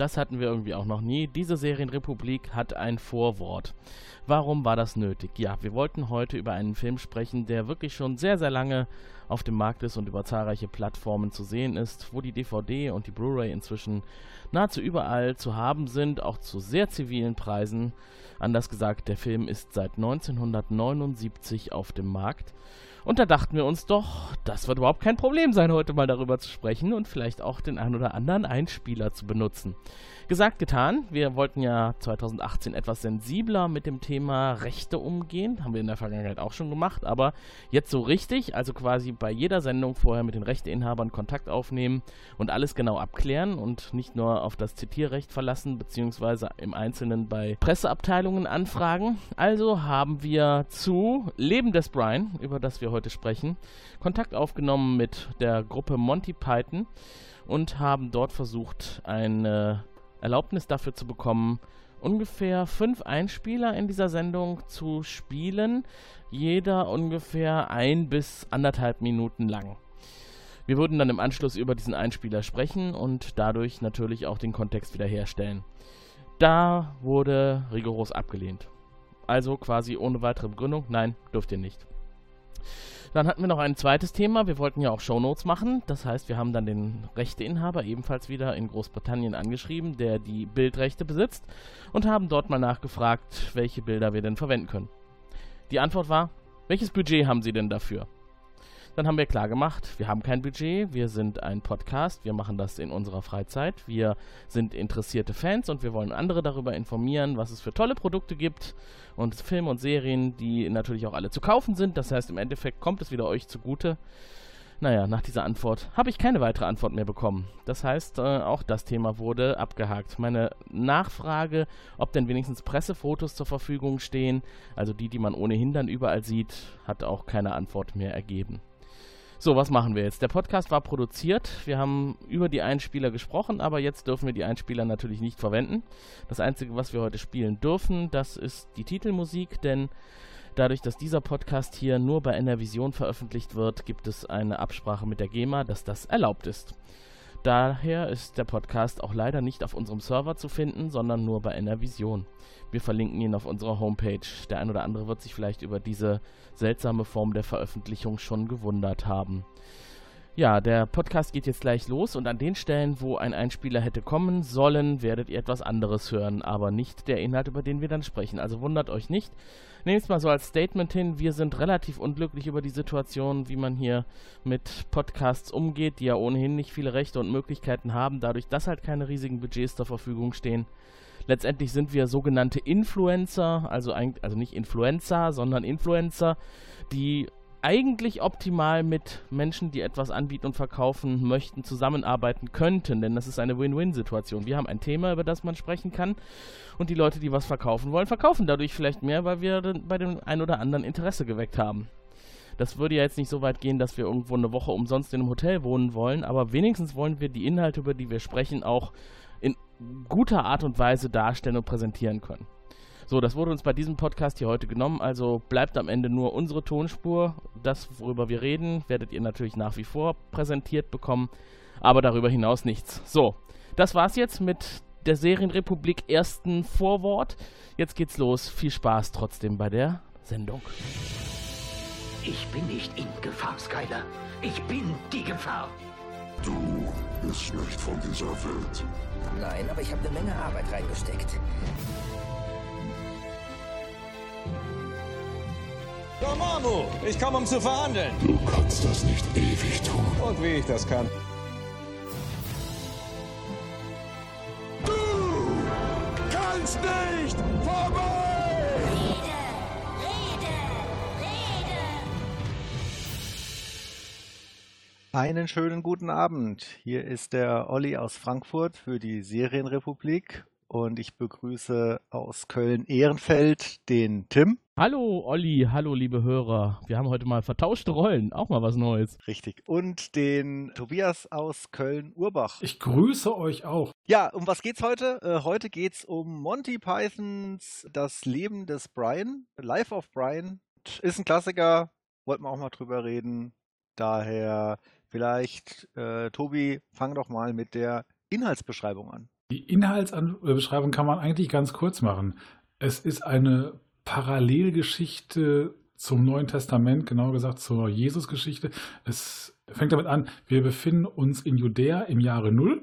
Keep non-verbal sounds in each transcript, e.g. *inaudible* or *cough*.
Das hatten wir irgendwie auch noch nie. Diese Serienrepublik hat ein Vorwort. Warum war das nötig? Ja, wir wollten heute über einen Film sprechen, der wirklich schon sehr, sehr lange auf dem Markt ist und über zahlreiche Plattformen zu sehen ist, wo die DVD und die Blu-ray inzwischen nahezu überall zu haben sind, auch zu sehr zivilen Preisen. Anders gesagt, der Film ist seit 1979 auf dem Markt. Und da dachten wir uns doch, das wird überhaupt kein Problem sein, heute mal darüber zu sprechen und vielleicht auch den ein oder anderen Einspieler zu benutzen. Gesagt, getan. Wir wollten ja 2018 etwas sensibler mit dem Thema Rechte umgehen. Haben wir in der Vergangenheit auch schon gemacht. Aber jetzt so richtig, also quasi bei jeder Sendung vorher mit den Rechteinhabern Kontakt aufnehmen und alles genau abklären und nicht nur auf das Zitierrecht verlassen, beziehungsweise im Einzelnen bei Presseabteilungen anfragen. Also haben wir zu Leben des Brian, über das wir heute sprechen, Kontakt aufgenommen mit der Gruppe Monty Python und haben dort versucht, eine Erlaubnis dafür zu bekommen, ungefähr fünf Einspieler in dieser Sendung zu spielen, jeder ungefähr ein bis anderthalb Minuten lang. Wir würden dann im Anschluss über diesen Einspieler sprechen und dadurch natürlich auch den Kontext wiederherstellen. Da wurde rigoros abgelehnt. Also quasi ohne weitere Begründung, nein, dürft ihr nicht. Dann hatten wir noch ein zweites Thema. Wir wollten ja auch Shownotes machen. Das heißt, wir haben dann den Rechteinhaber ebenfalls wieder in Großbritannien angeschrieben, der die Bildrechte besitzt, und haben dort mal nachgefragt, welche Bilder wir denn verwenden können. Die Antwort war, welches Budget haben Sie denn dafür? Dann haben wir klar gemacht, wir haben kein Budget, wir sind ein Podcast, wir machen das in unserer Freizeit, wir sind interessierte Fans und wir wollen andere darüber informieren, was es für tolle Produkte gibt und Filme und Serien, die natürlich auch alle zu kaufen sind. Das heißt, im Endeffekt kommt es wieder euch zugute. Naja, nach dieser Antwort habe ich keine weitere Antwort mehr bekommen. Das heißt, äh, auch das Thema wurde abgehakt. Meine Nachfrage, ob denn wenigstens Pressefotos zur Verfügung stehen, also die, die man ohnehin dann überall sieht, hat auch keine Antwort mehr ergeben. So, was machen wir jetzt? Der Podcast war produziert. Wir haben über die Einspieler gesprochen, aber jetzt dürfen wir die Einspieler natürlich nicht verwenden. Das Einzige, was wir heute spielen dürfen, das ist die Titelmusik, denn dadurch, dass dieser Podcast hier nur bei NRVision veröffentlicht wird, gibt es eine Absprache mit der GEMA, dass das erlaubt ist. Daher ist der Podcast auch leider nicht auf unserem Server zu finden, sondern nur bei NRVision. Wir verlinken ihn auf unserer Homepage. Der ein oder andere wird sich vielleicht über diese seltsame Form der Veröffentlichung schon gewundert haben. Ja, der Podcast geht jetzt gleich los und an den Stellen, wo ein Einspieler hätte kommen sollen, werdet ihr etwas anderes hören, aber nicht der Inhalt, über den wir dann sprechen. Also wundert euch nicht. Nehmt es mal so als Statement hin, wir sind relativ unglücklich über die Situation, wie man hier mit Podcasts umgeht, die ja ohnehin nicht viele Rechte und Möglichkeiten haben, dadurch, dass halt keine riesigen Budgets zur Verfügung stehen. Letztendlich sind wir sogenannte Influencer, also, also nicht Influencer, sondern Influencer, die eigentlich optimal mit Menschen, die etwas anbieten und verkaufen möchten, zusammenarbeiten könnten, denn das ist eine Win-Win-Situation. Wir haben ein Thema, über das man sprechen kann und die Leute, die was verkaufen wollen, verkaufen dadurch vielleicht mehr, weil wir bei dem einen oder anderen Interesse geweckt haben. Das würde ja jetzt nicht so weit gehen, dass wir irgendwo eine Woche umsonst in einem Hotel wohnen wollen, aber wenigstens wollen wir die Inhalte, über die wir sprechen, auch in guter Art und Weise darstellen und präsentieren können. So, das wurde uns bei diesem Podcast hier heute genommen, also bleibt am Ende nur unsere Tonspur. Das, worüber wir reden, werdet ihr natürlich nach wie vor präsentiert bekommen, aber darüber hinaus nichts. So, das war's jetzt mit der Serienrepublik ersten Vorwort. Jetzt geht's los. Viel Spaß trotzdem bei der Sendung. Ich bin nicht in Gefahr, Skyler. Ich bin die Gefahr. Du bist nicht von dieser Welt. Nein, aber ich habe eine Menge Arbeit reingesteckt. Dormammu, ich komme, um zu verhandeln. Du kannst das nicht ewig tun. Und wie ich das kann. Du kannst nicht vorbei! Rede, Rede, Rede. Einen schönen guten Abend. Hier ist der Olli aus Frankfurt für die Serienrepublik und ich begrüße aus Köln-Ehrenfeld den Tim. Hallo Olli, hallo liebe Hörer. Wir haben heute mal vertauschte Rollen, auch mal was Neues. Richtig. Und den Tobias aus Köln-Urbach. Ich grüße euch auch. Ja, um was geht's heute? Äh, heute geht's um Monty Pythons Das Leben des Brian, Life of Brian. Ist ein Klassiker, wollten wir auch mal drüber reden. Daher vielleicht, äh, Tobi, fang doch mal mit der Inhaltsbeschreibung an. Die Inhaltsbeschreibung kann man eigentlich ganz kurz machen. Es ist eine Parallelgeschichte zum Neuen Testament, genauer gesagt zur Jesusgeschichte. Es fängt damit an, wir befinden uns in Judäa im Jahre Null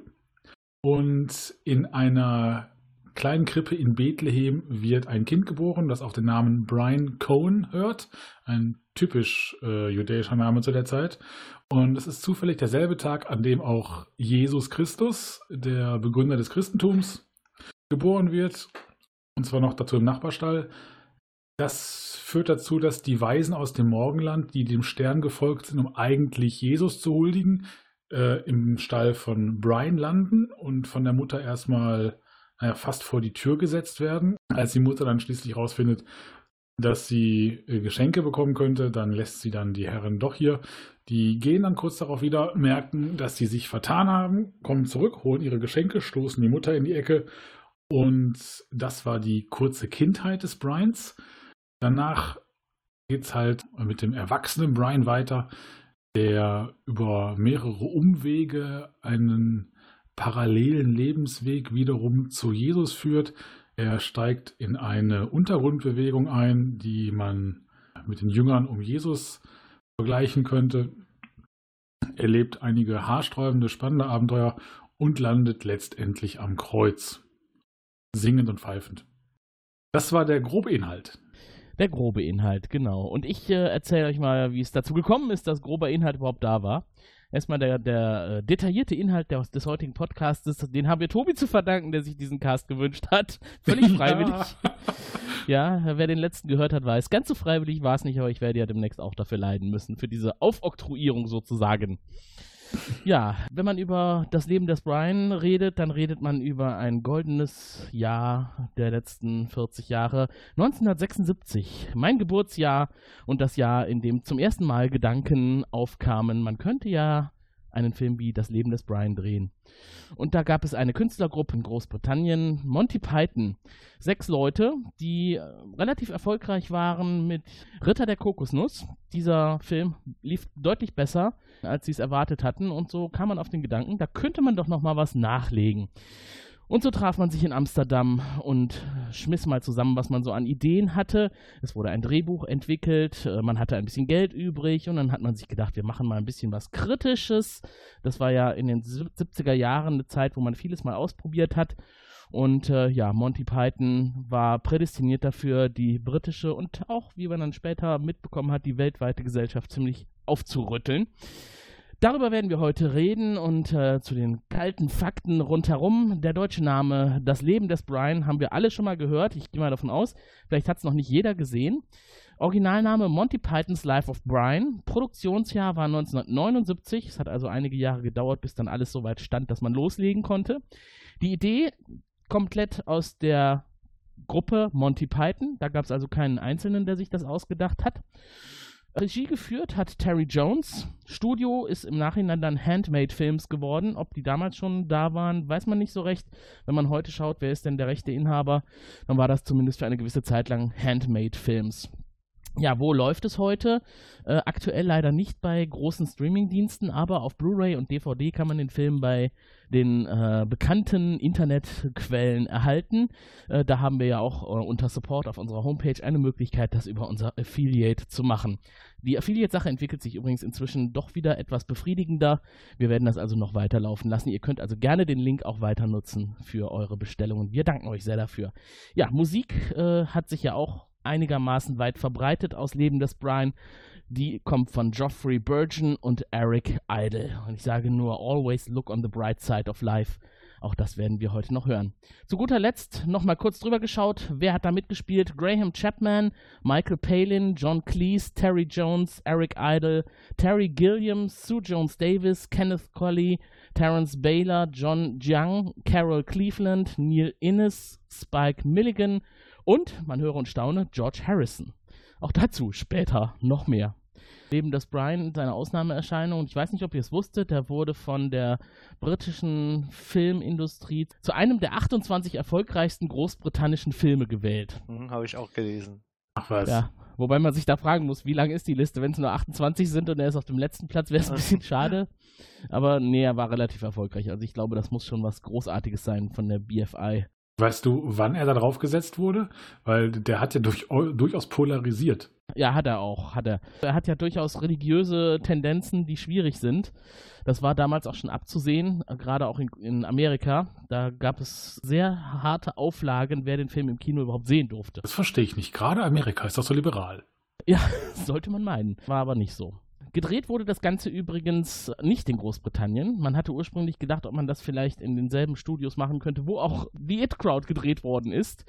und in einer kleinen Krippe in Bethlehem wird ein Kind geboren, das auch den Namen Brian Cohen hört. Ein typisch äh, jüdischer Name zu der Zeit. Und es ist zufällig derselbe Tag, an dem auch Jesus Christus, der Begründer des Christentums, geboren wird. Und zwar noch dazu im Nachbarstall. Das führt dazu, dass die Weisen aus dem Morgenland, die dem Stern gefolgt sind, um eigentlich Jesus zu huldigen, äh, im Stall von Brian landen und von der Mutter erstmal naja, fast vor die Tür gesetzt werden. Als die Mutter dann schließlich rausfindet, dass sie äh, Geschenke bekommen könnte, dann lässt sie dann die Herren doch hier. Die gehen dann kurz darauf wieder, merken, dass sie sich vertan haben, kommen zurück, holen ihre Geschenke, stoßen die Mutter in die Ecke. Und das war die kurze Kindheit des Bryans. Danach geht es halt mit dem erwachsenen Brian weiter, der über mehrere Umwege einen parallelen Lebensweg wiederum zu Jesus führt. Er steigt in eine Untergrundbewegung ein, die man mit den Jüngern um Jesus vergleichen könnte. Er lebt einige haarsträubende, spannende Abenteuer und landet letztendlich am Kreuz, singend und pfeifend. Das war der grobe Inhalt. Der grobe Inhalt, genau. Und ich äh, erzähle euch mal, wie es dazu gekommen ist, dass grober Inhalt überhaupt da war. Erstmal der, der äh, detaillierte Inhalt der, des heutigen Podcasts, den haben wir Tobi zu verdanken, der sich diesen Cast gewünscht hat. *laughs* Völlig freiwillig. Ja. ja, wer den letzten gehört hat, weiß. Ganz so freiwillig war es nicht, aber ich werde ja demnächst auch dafür leiden müssen, für diese Aufoktroyierung sozusagen. Ja, wenn man über das Leben des Brian redet, dann redet man über ein goldenes Jahr der letzten 40 Jahre. 1976, mein Geburtsjahr und das Jahr, in dem zum ersten Mal Gedanken aufkamen, man könnte ja einen Film wie Das Leben des Brian drehen. Und da gab es eine Künstlergruppe in Großbritannien, Monty Python. Sechs Leute, die äh, relativ erfolgreich waren mit Ritter der Kokosnuss. Dieser Film lief deutlich besser, als sie es erwartet hatten. Und so kam man auf den Gedanken, da könnte man doch noch mal was nachlegen. Und so traf man sich in Amsterdam und schmiss mal zusammen, was man so an Ideen hatte. Es wurde ein Drehbuch entwickelt, äh, man hatte ein bisschen Geld übrig und dann hat man sich gedacht, wir machen mal ein bisschen was Kritisches. Das war ja in den 70er Jahren eine Zeit, wo man vieles mal ausprobiert hat. Und äh, ja, Monty Python war prädestiniert dafür, die britische und auch, wie man dann später mitbekommen hat, die weltweite Gesellschaft ziemlich aufzurütteln. Darüber werden wir heute reden und äh, zu den kalten Fakten rundherum. Der deutsche Name Das Leben des Brian haben wir alle schon mal gehört. Ich gehe mal davon aus, vielleicht hat es noch nicht jeder gesehen. Originalname Monty Pythons Life of Brian. Produktionsjahr war 1979. Es hat also einige Jahre gedauert, bis dann alles so weit stand, dass man loslegen konnte. Die Idee komplett aus der Gruppe Monty Python. Da gab es also keinen Einzelnen, der sich das ausgedacht hat. Regie geführt hat Terry Jones. Studio ist im Nachhinein dann Handmade Films geworden. Ob die damals schon da waren, weiß man nicht so recht. Wenn man heute schaut, wer ist denn der rechte Inhaber, dann war das zumindest für eine gewisse Zeit lang Handmade Films. Ja, wo läuft es heute? Äh, aktuell leider nicht bei großen Streamingdiensten, aber auf Blu-ray und DVD kann man den Film bei den äh, bekannten Internetquellen erhalten. Äh, da haben wir ja auch äh, unter Support auf unserer Homepage eine Möglichkeit, das über unser Affiliate zu machen. Die Affiliate-Sache entwickelt sich übrigens inzwischen doch wieder etwas befriedigender. Wir werden das also noch weiterlaufen lassen. Ihr könnt also gerne den Link auch weiter nutzen für eure Bestellungen. Wir danken euch sehr dafür. Ja, Musik äh, hat sich ja auch einigermaßen weit verbreitet aus Leben des Brian. Die kommt von Geoffrey Burgeon und Eric Idle. Und ich sage nur, always look on the bright side of life. Auch das werden wir heute noch hören. Zu guter Letzt nochmal kurz drüber geschaut. Wer hat da mitgespielt? Graham Chapman, Michael Palin, John Cleese, Terry Jones, Eric Idle, Terry Gilliam, Sue Jones Davis, Kenneth Colley, Terence Baylor, John Jiang, Carol Cleveland, Neil Innes, Spike Milligan und, man höre und staune, George Harrison. Auch dazu später noch mehr. Leben des Brian, seine Ausnahmeerscheinung. Ich weiß nicht, ob ihr es wusstet, der wurde von der britischen Filmindustrie zu einem der 28 erfolgreichsten großbritannischen Filme gewählt. Hm, Habe ich auch gelesen. Ach was. Ja, Wobei man sich da fragen muss, wie lang ist die Liste? Wenn es nur 28 sind und er ist auf dem letzten Platz, wäre es ein bisschen schade. Aber nee, er war relativ erfolgreich. Also ich glaube, das muss schon was Großartiges sein von der BFI. Weißt du, wann er da drauf gesetzt wurde? Weil der hat ja durch, durchaus polarisiert. Ja, hat er auch, hat er. Er hat ja durchaus religiöse Tendenzen, die schwierig sind. Das war damals auch schon abzusehen, gerade auch in, in Amerika. Da gab es sehr harte Auflagen, wer den Film im Kino überhaupt sehen durfte. Das verstehe ich nicht. Gerade Amerika ist doch so liberal. Ja, *laughs* sollte man meinen. War aber nicht so. Gedreht wurde das Ganze übrigens nicht in Großbritannien. Man hatte ursprünglich gedacht, ob man das vielleicht in denselben Studios machen könnte, wo auch The It Crowd gedreht worden ist.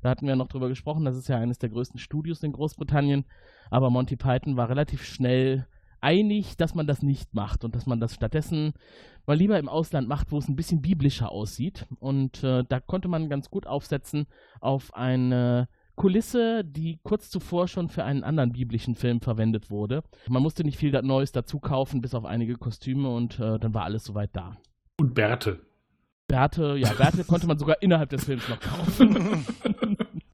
Da hatten wir noch drüber gesprochen, das ist ja eines der größten Studios in Großbritannien. Aber Monty Python war relativ schnell einig, dass man das nicht macht und dass man das stattdessen mal lieber im Ausland macht, wo es ein bisschen biblischer aussieht. Und äh, da konnte man ganz gut aufsetzen auf eine Kulisse, die kurz zuvor schon für einen anderen biblischen Film verwendet wurde. Man musste nicht viel Neues dazu kaufen, bis auf einige Kostüme und äh, dann war alles soweit da. Und Bärte. Bärte, ja, Bärte konnte man sogar innerhalb des Films noch kaufen. *laughs*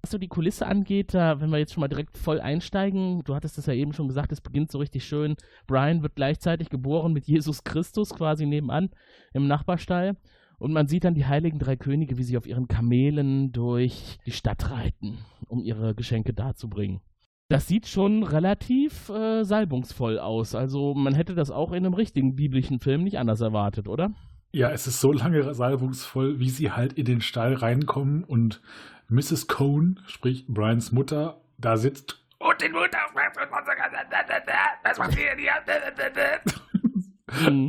Was so die Kulisse angeht, da, wenn wir jetzt schon mal direkt voll einsteigen, du hattest es ja eben schon gesagt, es beginnt so richtig schön. Brian wird gleichzeitig geboren mit Jesus Christus quasi nebenan im Nachbarstall. Und man sieht dann die heiligen drei Könige, wie sie auf ihren Kamelen durch die Stadt reiten, um ihre Geschenke darzubringen. Das sieht schon relativ äh, salbungsvoll aus. Also man hätte das auch in einem richtigen biblischen Film nicht anders erwartet, oder? Ja, es ist so lange salbungsvoll, wie sie halt in den Stall reinkommen und Mrs. Cohn, sprich Brians Mutter, da sitzt und den Mutter was macht ihr hier?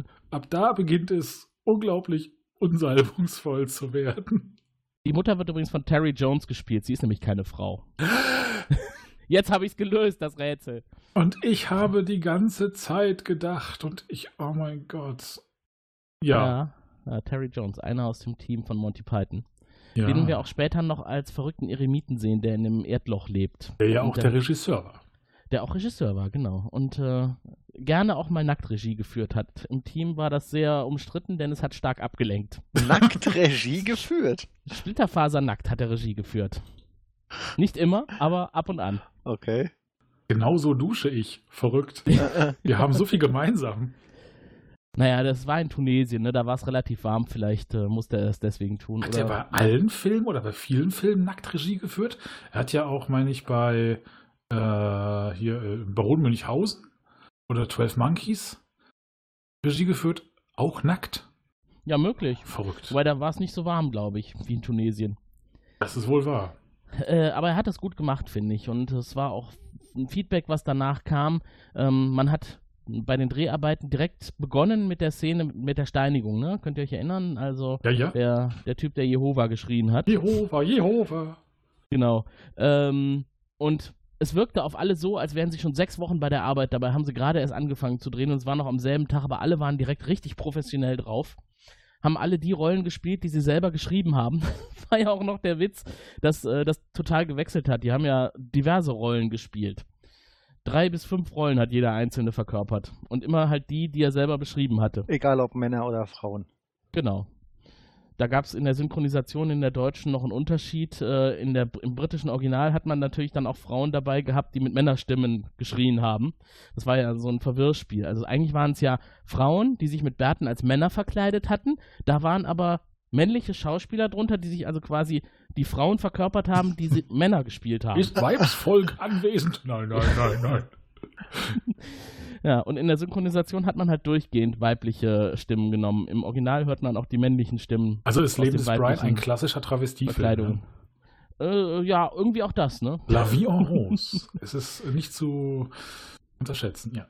*laughs* Ab da beginnt es unglaublich unsalbungsvoll zu werden. Die Mutter wird übrigens von Terry Jones gespielt. Sie ist nämlich keine Frau. *laughs* Jetzt habe ich es gelöst, das Rätsel. Und ich habe die ganze Zeit gedacht und ich, oh mein Gott. Ja. ja, ja Terry Jones, einer aus dem Team von Monty Python. Ja. Den wir auch später noch als verrückten Eremiten sehen, der in einem Erdloch lebt. Der ja auch der, der Regisseur war. Der auch Regisseur war, genau. Und äh, gerne auch mal Nacktregie geführt hat. Im Team war das sehr umstritten, denn es hat stark abgelenkt. Nacktregie *laughs* geführt? Splitterfaser nackt hat er Regie geführt. Nicht immer, aber ab und an. Okay. Genauso dusche ich. Verrückt. *laughs* Wir haben so viel gemeinsam. Naja, das war in Tunesien, ne? da war es relativ warm, vielleicht äh, musste er es deswegen tun. Hat oder? er bei allen Filmen oder bei vielen Filmen Nacktregie geführt? Er hat ja auch, meine ich, bei äh, hier äh, Baron Münchhausen oder 12 Monkeys Regie geführt, auch nackt. Ja, möglich. Verrückt. Weil da war es nicht so warm, glaube ich, wie in Tunesien. Das ist wohl wahr. Äh, aber er hat das gut gemacht, finde ich. Und es war auch ein Feedback, was danach kam. Ähm, man hat bei den Dreharbeiten direkt begonnen mit der Szene mit der Steinigung, ne? Könnt ihr euch erinnern? Also ja, ja. Der, der Typ, der Jehova geschrien hat. Jehova, Jehova. Genau. Ähm, und es wirkte auf alle so, als wären sie schon sechs Wochen bei der Arbeit. Dabei haben sie gerade erst angefangen zu drehen und es war noch am selben Tag, aber alle waren direkt richtig professionell drauf. Haben alle die Rollen gespielt, die sie selber geschrieben haben. *laughs* war ja auch noch der Witz, dass äh, das total gewechselt hat. Die haben ja diverse Rollen gespielt. Drei bis fünf Rollen hat jeder einzelne verkörpert. Und immer halt die, die er selber beschrieben hatte. Egal ob Männer oder Frauen. Genau. Da gab es in der Synchronisation in der deutschen noch einen Unterschied. Äh, in der, Im britischen Original hat man natürlich dann auch Frauen dabei gehabt, die mit Männerstimmen geschrien haben. Das war ja so ein Verwirrspiel. Also eigentlich waren es ja Frauen, die sich mit Bärten als Männer verkleidet hatten. Da waren aber männliche Schauspieler drunter, die sich also quasi die Frauen verkörpert haben, die sie *laughs* Männer gespielt haben. Ist Weibsvolk anwesend? Nein, nein, nein, nein. *laughs* Ja, und in der Synchronisation hat man halt durchgehend weibliche Stimmen genommen. Im Original hört man auch die männlichen Stimmen. Also ist Leben des Brian ein klassischer Travestiefilm. Ne? Äh, ja, irgendwie auch das, ne? La vie en rose. *laughs* es ist nicht zu unterschätzen, ja.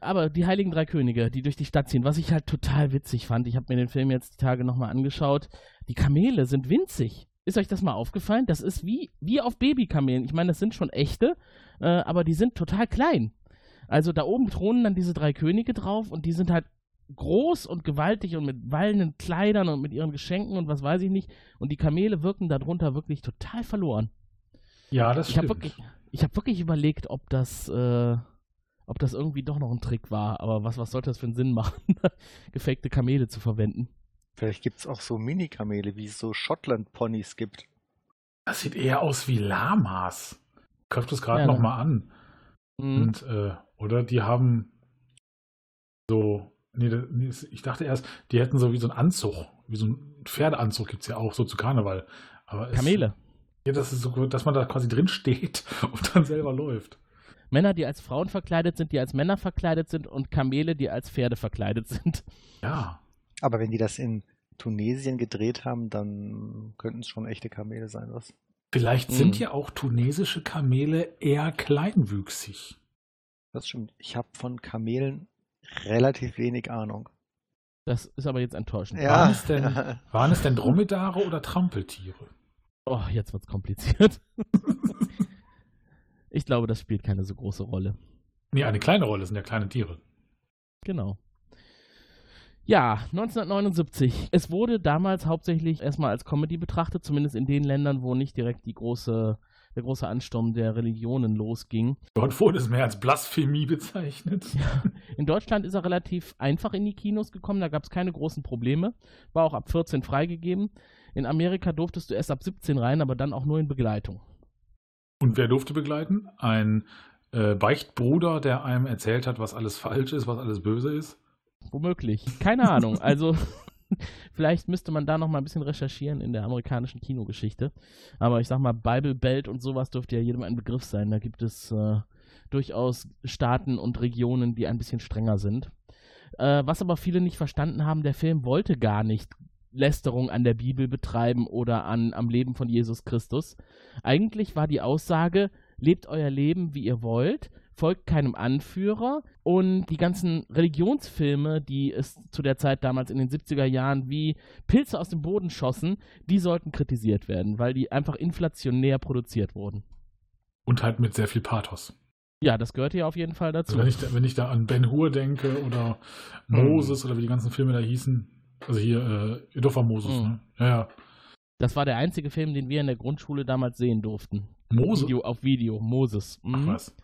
Aber die Heiligen Drei Könige, die durch die Stadt ziehen, was ich halt total witzig fand, ich habe mir den Film jetzt die Tage nochmal angeschaut, die Kamele sind winzig. Ist euch das mal aufgefallen? Das ist wie, wie auf Babykamelen. Ich meine, das sind schon echte, äh, aber die sind total klein. Also da oben thronen dann diese drei Könige drauf und die sind halt groß und gewaltig und mit wallenden Kleidern und mit ihren Geschenken und was weiß ich nicht. Und die Kamele wirken darunter wirklich total verloren. Ja, das ich stimmt. Hab wirklich, ich habe wirklich überlegt, ob das, äh, ob das irgendwie doch noch ein Trick war. Aber was, was sollte das für einen Sinn machen, *laughs* gefakte Kamele zu verwenden? Vielleicht gibt es auch so Mini-Kamele, wie es so Schottland-Ponys gibt. Das sieht eher aus wie Lamas. Köpft es gerade ja, nochmal an. Mhm. Und, äh, oder die haben so, nee, ich dachte erst, die hätten so wie so einen Anzug, wie so ein Pferdeanzug gibt es ja auch so zu Karneval. Aber es- Kamele. Ja, das ist so gut, dass man da quasi drin steht *laughs* und dann selber läuft. Männer, die als Frauen verkleidet sind, die als Männer verkleidet sind und Kamele, die als Pferde verkleidet sind. Ja, Aber wenn die das in Tunesien gedreht haben, dann könnten es schon echte Kamele sein, was? vielleicht Mhm. sind ja auch tunesische Kamele eher kleinwüchsig. Das stimmt. Ich habe von Kamelen relativ wenig Ahnung. Das ist aber jetzt enttäuschend. Waren es denn, waren es denn Dromedare oder Trampeltiere? Oh, jetzt wird's kompliziert. *laughs* ich glaube, das spielt keine so große Rolle. Nee, eine kleine Rolle sind ja kleine Tiere. Genau. Ja, 1979. Es wurde damals hauptsächlich erstmal als Comedy betrachtet, zumindest in den Ländern, wo nicht direkt die große, der große Ansturm der Religionen losging. Dort wurde es mehr als Blasphemie bezeichnet. In Deutschland ist er relativ einfach in die Kinos gekommen, da gab es keine großen Probleme. War auch ab 14 freigegeben. In Amerika durftest du erst ab 17 rein, aber dann auch nur in Begleitung. Und wer durfte begleiten? Ein äh, Beichtbruder, der einem erzählt hat, was alles falsch ist, was alles böse ist. Womöglich. Keine Ahnung. Also, *laughs* *laughs* vielleicht müsste man da noch mal ein bisschen recherchieren in der amerikanischen Kinogeschichte. Aber ich sag mal, Bible Belt und sowas dürfte ja jedem ein Begriff sein. Da gibt es äh, durchaus Staaten und Regionen, die ein bisschen strenger sind. Äh, was aber viele nicht verstanden haben, der Film wollte gar nicht Lästerung an der Bibel betreiben oder an, am Leben von Jesus Christus. Eigentlich war die Aussage, lebt euer Leben, wie ihr wollt, folgt keinem Anführer und die ganzen Religionsfilme, die es zu der Zeit damals in den 70er Jahren wie Pilze aus dem Boden schossen, die sollten kritisiert werden, weil die einfach inflationär produziert wurden. Und halt mit sehr viel Pathos. Ja, das gehört ja auf jeden Fall dazu. Also wenn, ich da, wenn ich da an Ben Hur denke oder Moses oder wie die ganzen Filme da hießen. Also hier, äh, doch war Moses, Mhm. ne? Ja, ja. Das war der einzige Film, den wir in der Grundschule damals sehen durften. Moses? Video auf Video, Moses. Ach Mhm. was.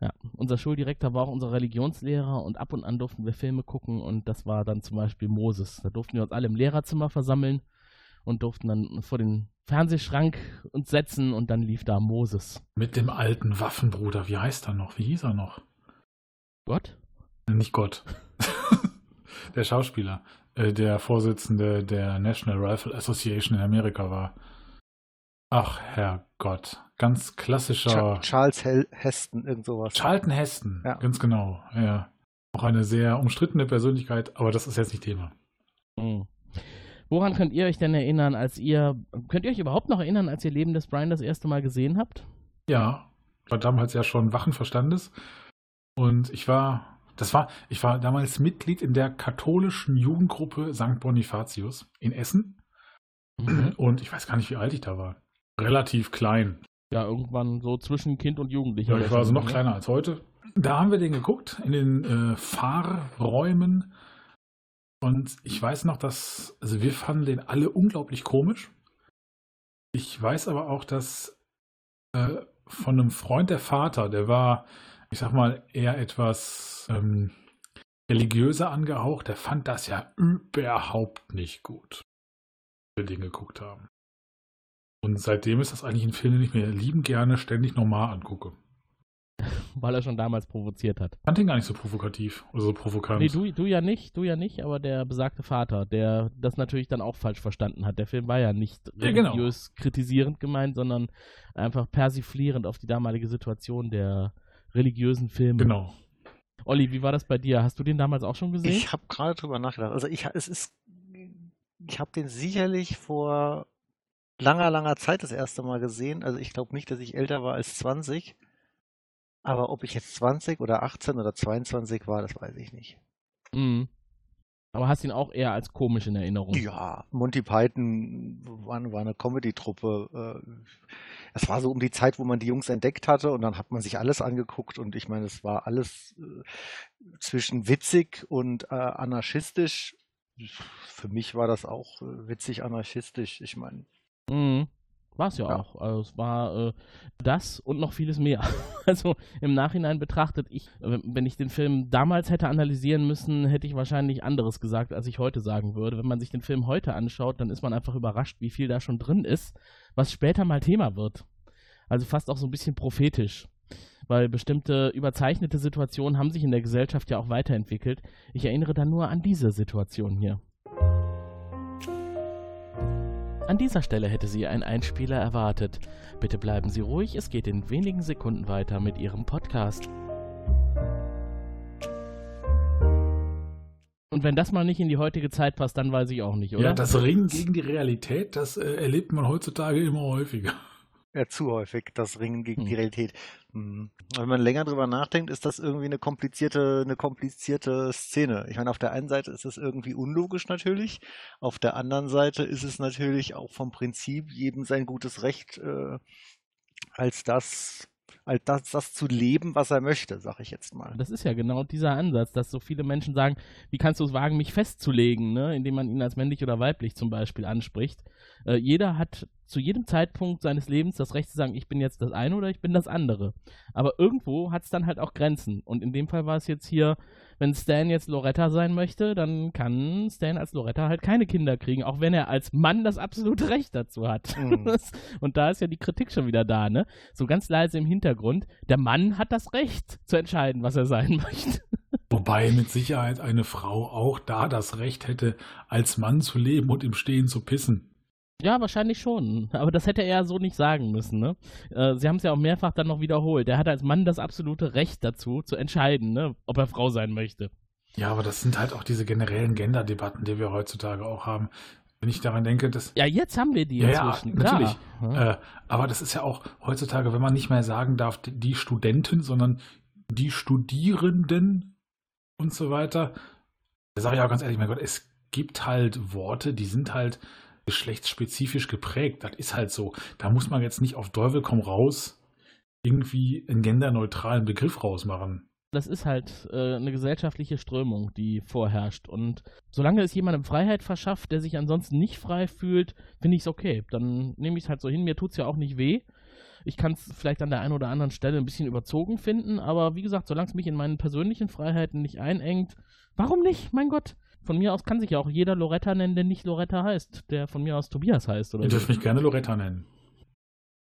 Ja, unser Schuldirektor war auch unser Religionslehrer und ab und an durften wir Filme gucken und das war dann zum Beispiel Moses. Da durften wir uns alle im Lehrerzimmer versammeln und durften dann vor den Fernsehschrank uns setzen und dann lief da Moses. Mit dem alten Waffenbruder. Wie heißt er noch? Wie hieß er noch? Gott? Nicht Gott. *laughs* der Schauspieler, äh, der Vorsitzende der National Rifle Association in Amerika war. Ach, Herrgott. Ganz klassischer. Cha- Charles Hel Heston, irgend sowas. Charlton Heston, Ja. ganz genau. Ja. Auch eine sehr umstrittene Persönlichkeit, aber das ist jetzt nicht Thema. Hm. Woran könnt ihr euch denn erinnern, als ihr, könnt ihr euch überhaupt noch erinnern, als ihr Leben des Brian das erste Mal gesehen habt? Ja, ich war damals ja schon wachen Verstandes und ich war, das war, ich war damals Mitglied in der katholischen Jugendgruppe St. Bonifatius in Essen und ich weiß gar nicht, wie alt ich da war. Relativ klein. Ja, irgendwann so zwischen Kind und Jugendlicher. Ja, ich war also noch ne? kleiner als heute. Da haben wir den geguckt in den äh, Fahrräumen. Und ich weiß noch, dass, also wir fanden den alle unglaublich komisch. Ich weiß aber auch, dass äh, von einem Freund der Vater, der war, ich sag mal, eher etwas ähm, religiöser angehaucht, der fand das ja überhaupt nicht gut, wir den geguckt haben. Und seitdem ist das eigentlich ein Film, den ich mir lieben gerne ständig nochmal angucke. Weil er schon damals provoziert hat. Ich fand den gar nicht so provokativ oder so provokant. Nee, du, du ja nicht, du ja nicht, aber der besagte Vater, der das natürlich dann auch falsch verstanden hat. Der Film war ja nicht Ja, genau. religiös kritisierend gemeint, sondern einfach persiflierend auf die damalige Situation der religiösen Filme. Genau. Olli, wie war das bei dir? Hast du den damals auch schon gesehen? Ich habe gerade drüber nachgedacht. Also ich, es ist, ich habe den sicherlich vor langer, langer Zeit das erste Mal gesehen. Also ich glaube nicht, dass ich älter war als 20. Aber ob ich jetzt 20 oder 18 oder 22 war, das weiß ich nicht. Mhm. Aber hast ihn auch eher als komisch in Erinnerung. Ja, Monty Python war, war eine Comedy-Truppe. äh, Es war so um die Zeit, wo man die Jungs entdeckt hatte und dann hat man sich alles angeguckt und ich meine, es war alles äh, zwischen witzig und äh, anarchistisch. Für mich war das auch witzig anarchistisch. Ich meine, Mhm. War es ja, Ja. auch. Also es war äh, das und noch vieles mehr. *laughs* Also im Nachhinein betrachtet, ich, äh, wenn ich den Film damals hätte analysieren müssen, hätte ich wahrscheinlich anderes gesagt, als ich heute sagen würde. Wenn man sich den Film heute anschaut, dann ist man einfach überrascht, wie viel da schon drin ist, was später mal Thema wird. Also fast auch so ein bisschen prophetisch. Weil bestimmte überzeichnete Situationen haben sich in der Gesellschaft ja auch weiterentwickelt. Ich erinnere dann nur an diese Situation hier. An dieser Stelle hätte sie einen Einspieler erwartet. Bitte bleiben Sie ruhig, es geht in wenigen Sekunden weiter mit Ihrem Podcast. Und wenn das mal nicht in die heutige Zeit passt, dann weiß ich auch nicht, oder? Ja, das Ringen gegen die Realität, das äh, erlebt man heutzutage immer häufiger. Ja, zu häufig, das Ringen gegen die Hm. Realität. Hm. Wenn man länger drüber nachdenkt, ist das irgendwie eine komplizierte, eine komplizierte Szene. Ich meine, auf der einen Seite ist es irgendwie unlogisch natürlich, auf der anderen Seite ist es natürlich auch vom Prinzip jedem sein gutes Recht, äh, als das, als das, das zu leben, was er möchte, sag ich jetzt mal. Das ist ja genau dieser Ansatz, dass so viele Menschen sagen, wie kannst du es wagen, mich festzulegen, ne? indem man ihn als männlich oder weiblich zum Beispiel anspricht. Äh, jeder hat zu jedem Zeitpunkt seines Lebens das Recht zu sagen, ich bin jetzt das eine oder ich bin das andere. Aber irgendwo hat es dann halt auch Grenzen. Und in dem Fall war es jetzt hier, wenn Stan jetzt Loretta sein möchte, dann kann Stan als Loretta halt keine Kinder kriegen, auch wenn er als Mann das absolute Recht dazu hat. Mhm. *laughs* Und da ist ja die Kritik schon wieder da, ne? So ganz leise im Hintergrund. Der Mann hat das Recht zu entscheiden, was er sein *laughs* möchte. Wobei mit Sicherheit eine Frau auch da das Recht hätte, als Mann zu leben und im Stehen zu pissen. Ja, wahrscheinlich schon. *laughs* Aber das hätte er ja so nicht sagen müssen, ne? Äh, sie haben es ja auch mehrfach dann noch wiederholt. Er hat als Mann das absolute Recht dazu, zu entscheiden, ne? Ob er Frau sein möchte. Ja, aber das sind halt auch diese generellen Gender-Debatten, die wir heutzutage auch haben. Wenn ich daran denke, dass. Ja, jetzt haben wir die Ja, ja, inzwischen. natürlich. Klar. Ja. Äh, aber das ist ja auch heutzutage, wenn man nicht mehr sagen darf, die- die Studenten, sondern die Studierenden und so weiter. Da sage ich auch ganz ehrlich, mein Gott, es gibt halt Worte, die sind halt geschlechtsspezifisch geprägt. Das ist halt so. Da muss man jetzt nicht auf Teufel komm raus irgendwie einen genderneutralen Begriff rausmachen. das ist halt äh, eine gesellschaftliche Strömung, die vorherrscht. Und solange es jemandem Freiheit verschafft, der sich ansonsten nicht frei fühlt, finde ich es okay. Dann nehme ich es halt so hin. Mir tut es ja auch nicht weh. Ich kann es vielleicht an der einen oder anderen Stelle ein bisschen überzogen finden, aber wie gesagt, solange es mich in meinen persönlichen Freiheiten nicht einengt, warum nicht? Mein Gott. Von mir aus kann sich ja auch jeder Loretta nennen, der nicht Loretta heißt, der von mir aus Tobias heißt oder Ihr dürft mich gerne Loretta nennen.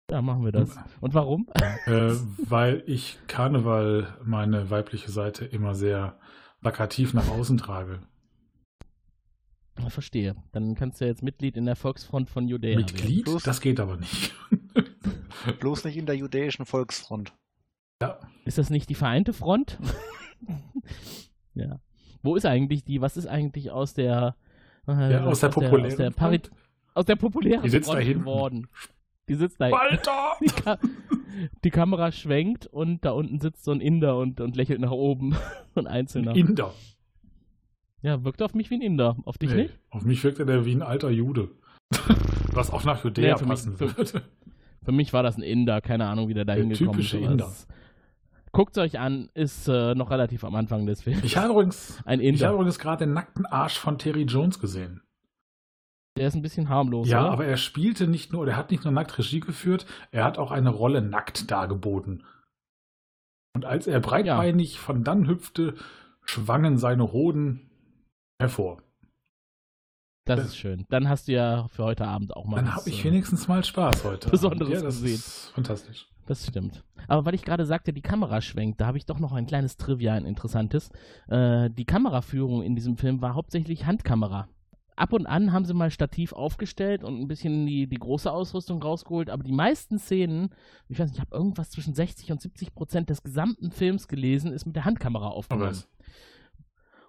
Ja, machen wir das. Und warum? äh, weil ich Karneval, meine weibliche Seite, immer sehr plakativ nach außen trage. Ich verstehe. Dann kannst du ja jetzt Mitglied in der Volksfront von Judäa werden. Mitglied? Bloß- Das geht aber nicht. *laughs* Bloß nicht in der jüdischen Volksfront. ja, Ist das nicht die Vereinte Front? *laughs* ja. Wo ist eigentlich die, was ist eigentlich aus der äh, ja aus der populären. aus der, Parit aus der populären Die sitzt da hinten. geworden? Die sitzt da Walter! *laughs* die, Ka die Kamera schwenkt und da unten sitzt so ein Inder und, und lächelt nach oben. so *laughs* ein Einzelner. Inder. ja, wirkt auf mich wie ein Inder. Auf dich Nee, nicht? auf mich wirkte der wie ein alter Jude. *laughs* Was auch nach Judäa Nee, für mich- passen für- würde. Für mich war das ein Inder. Keine Ahnung, wie der da hingekommen typische ist. aber Inder. Es- Guckt euch an, ist äh, noch relativ am Anfang des Films. Ich habe übrigens, Ein ich habe Inder. übrigens gerade den nackten Arsch von Terry Jones gesehen. Der ist ein bisschen harmlos. Ja, oder? aber er spielte nicht nur, er hat nicht nur nackt Regie geführt, er hat auch eine Rolle nackt dargeboten. Und als er breitbeinig von dann hüpfte, schwangen seine Hoden hervor. Das ist schön. Dann hast du ja für heute Abend auch mal. Dann habe ich äh, wenigstens mal Spaß heute. Besonderes ja, das gesehen. Ist fantastisch. Das stimmt. Aber weil ich gerade sagte, die Kamera schwenkt, da habe ich doch noch ein kleines Trivia, ein interessantes. Äh, die Kameraführung in diesem Film war hauptsächlich Handkamera. Ab und an haben sie mal Stativ aufgestellt und ein bisschen die, die große Ausrüstung rausgeholt, aber die meisten Szenen, ich weiß nicht, ich habe irgendwas zwischen 60 und 70 Prozent des gesamten Films gelesen, ist mit der Handkamera aufgenommen. es,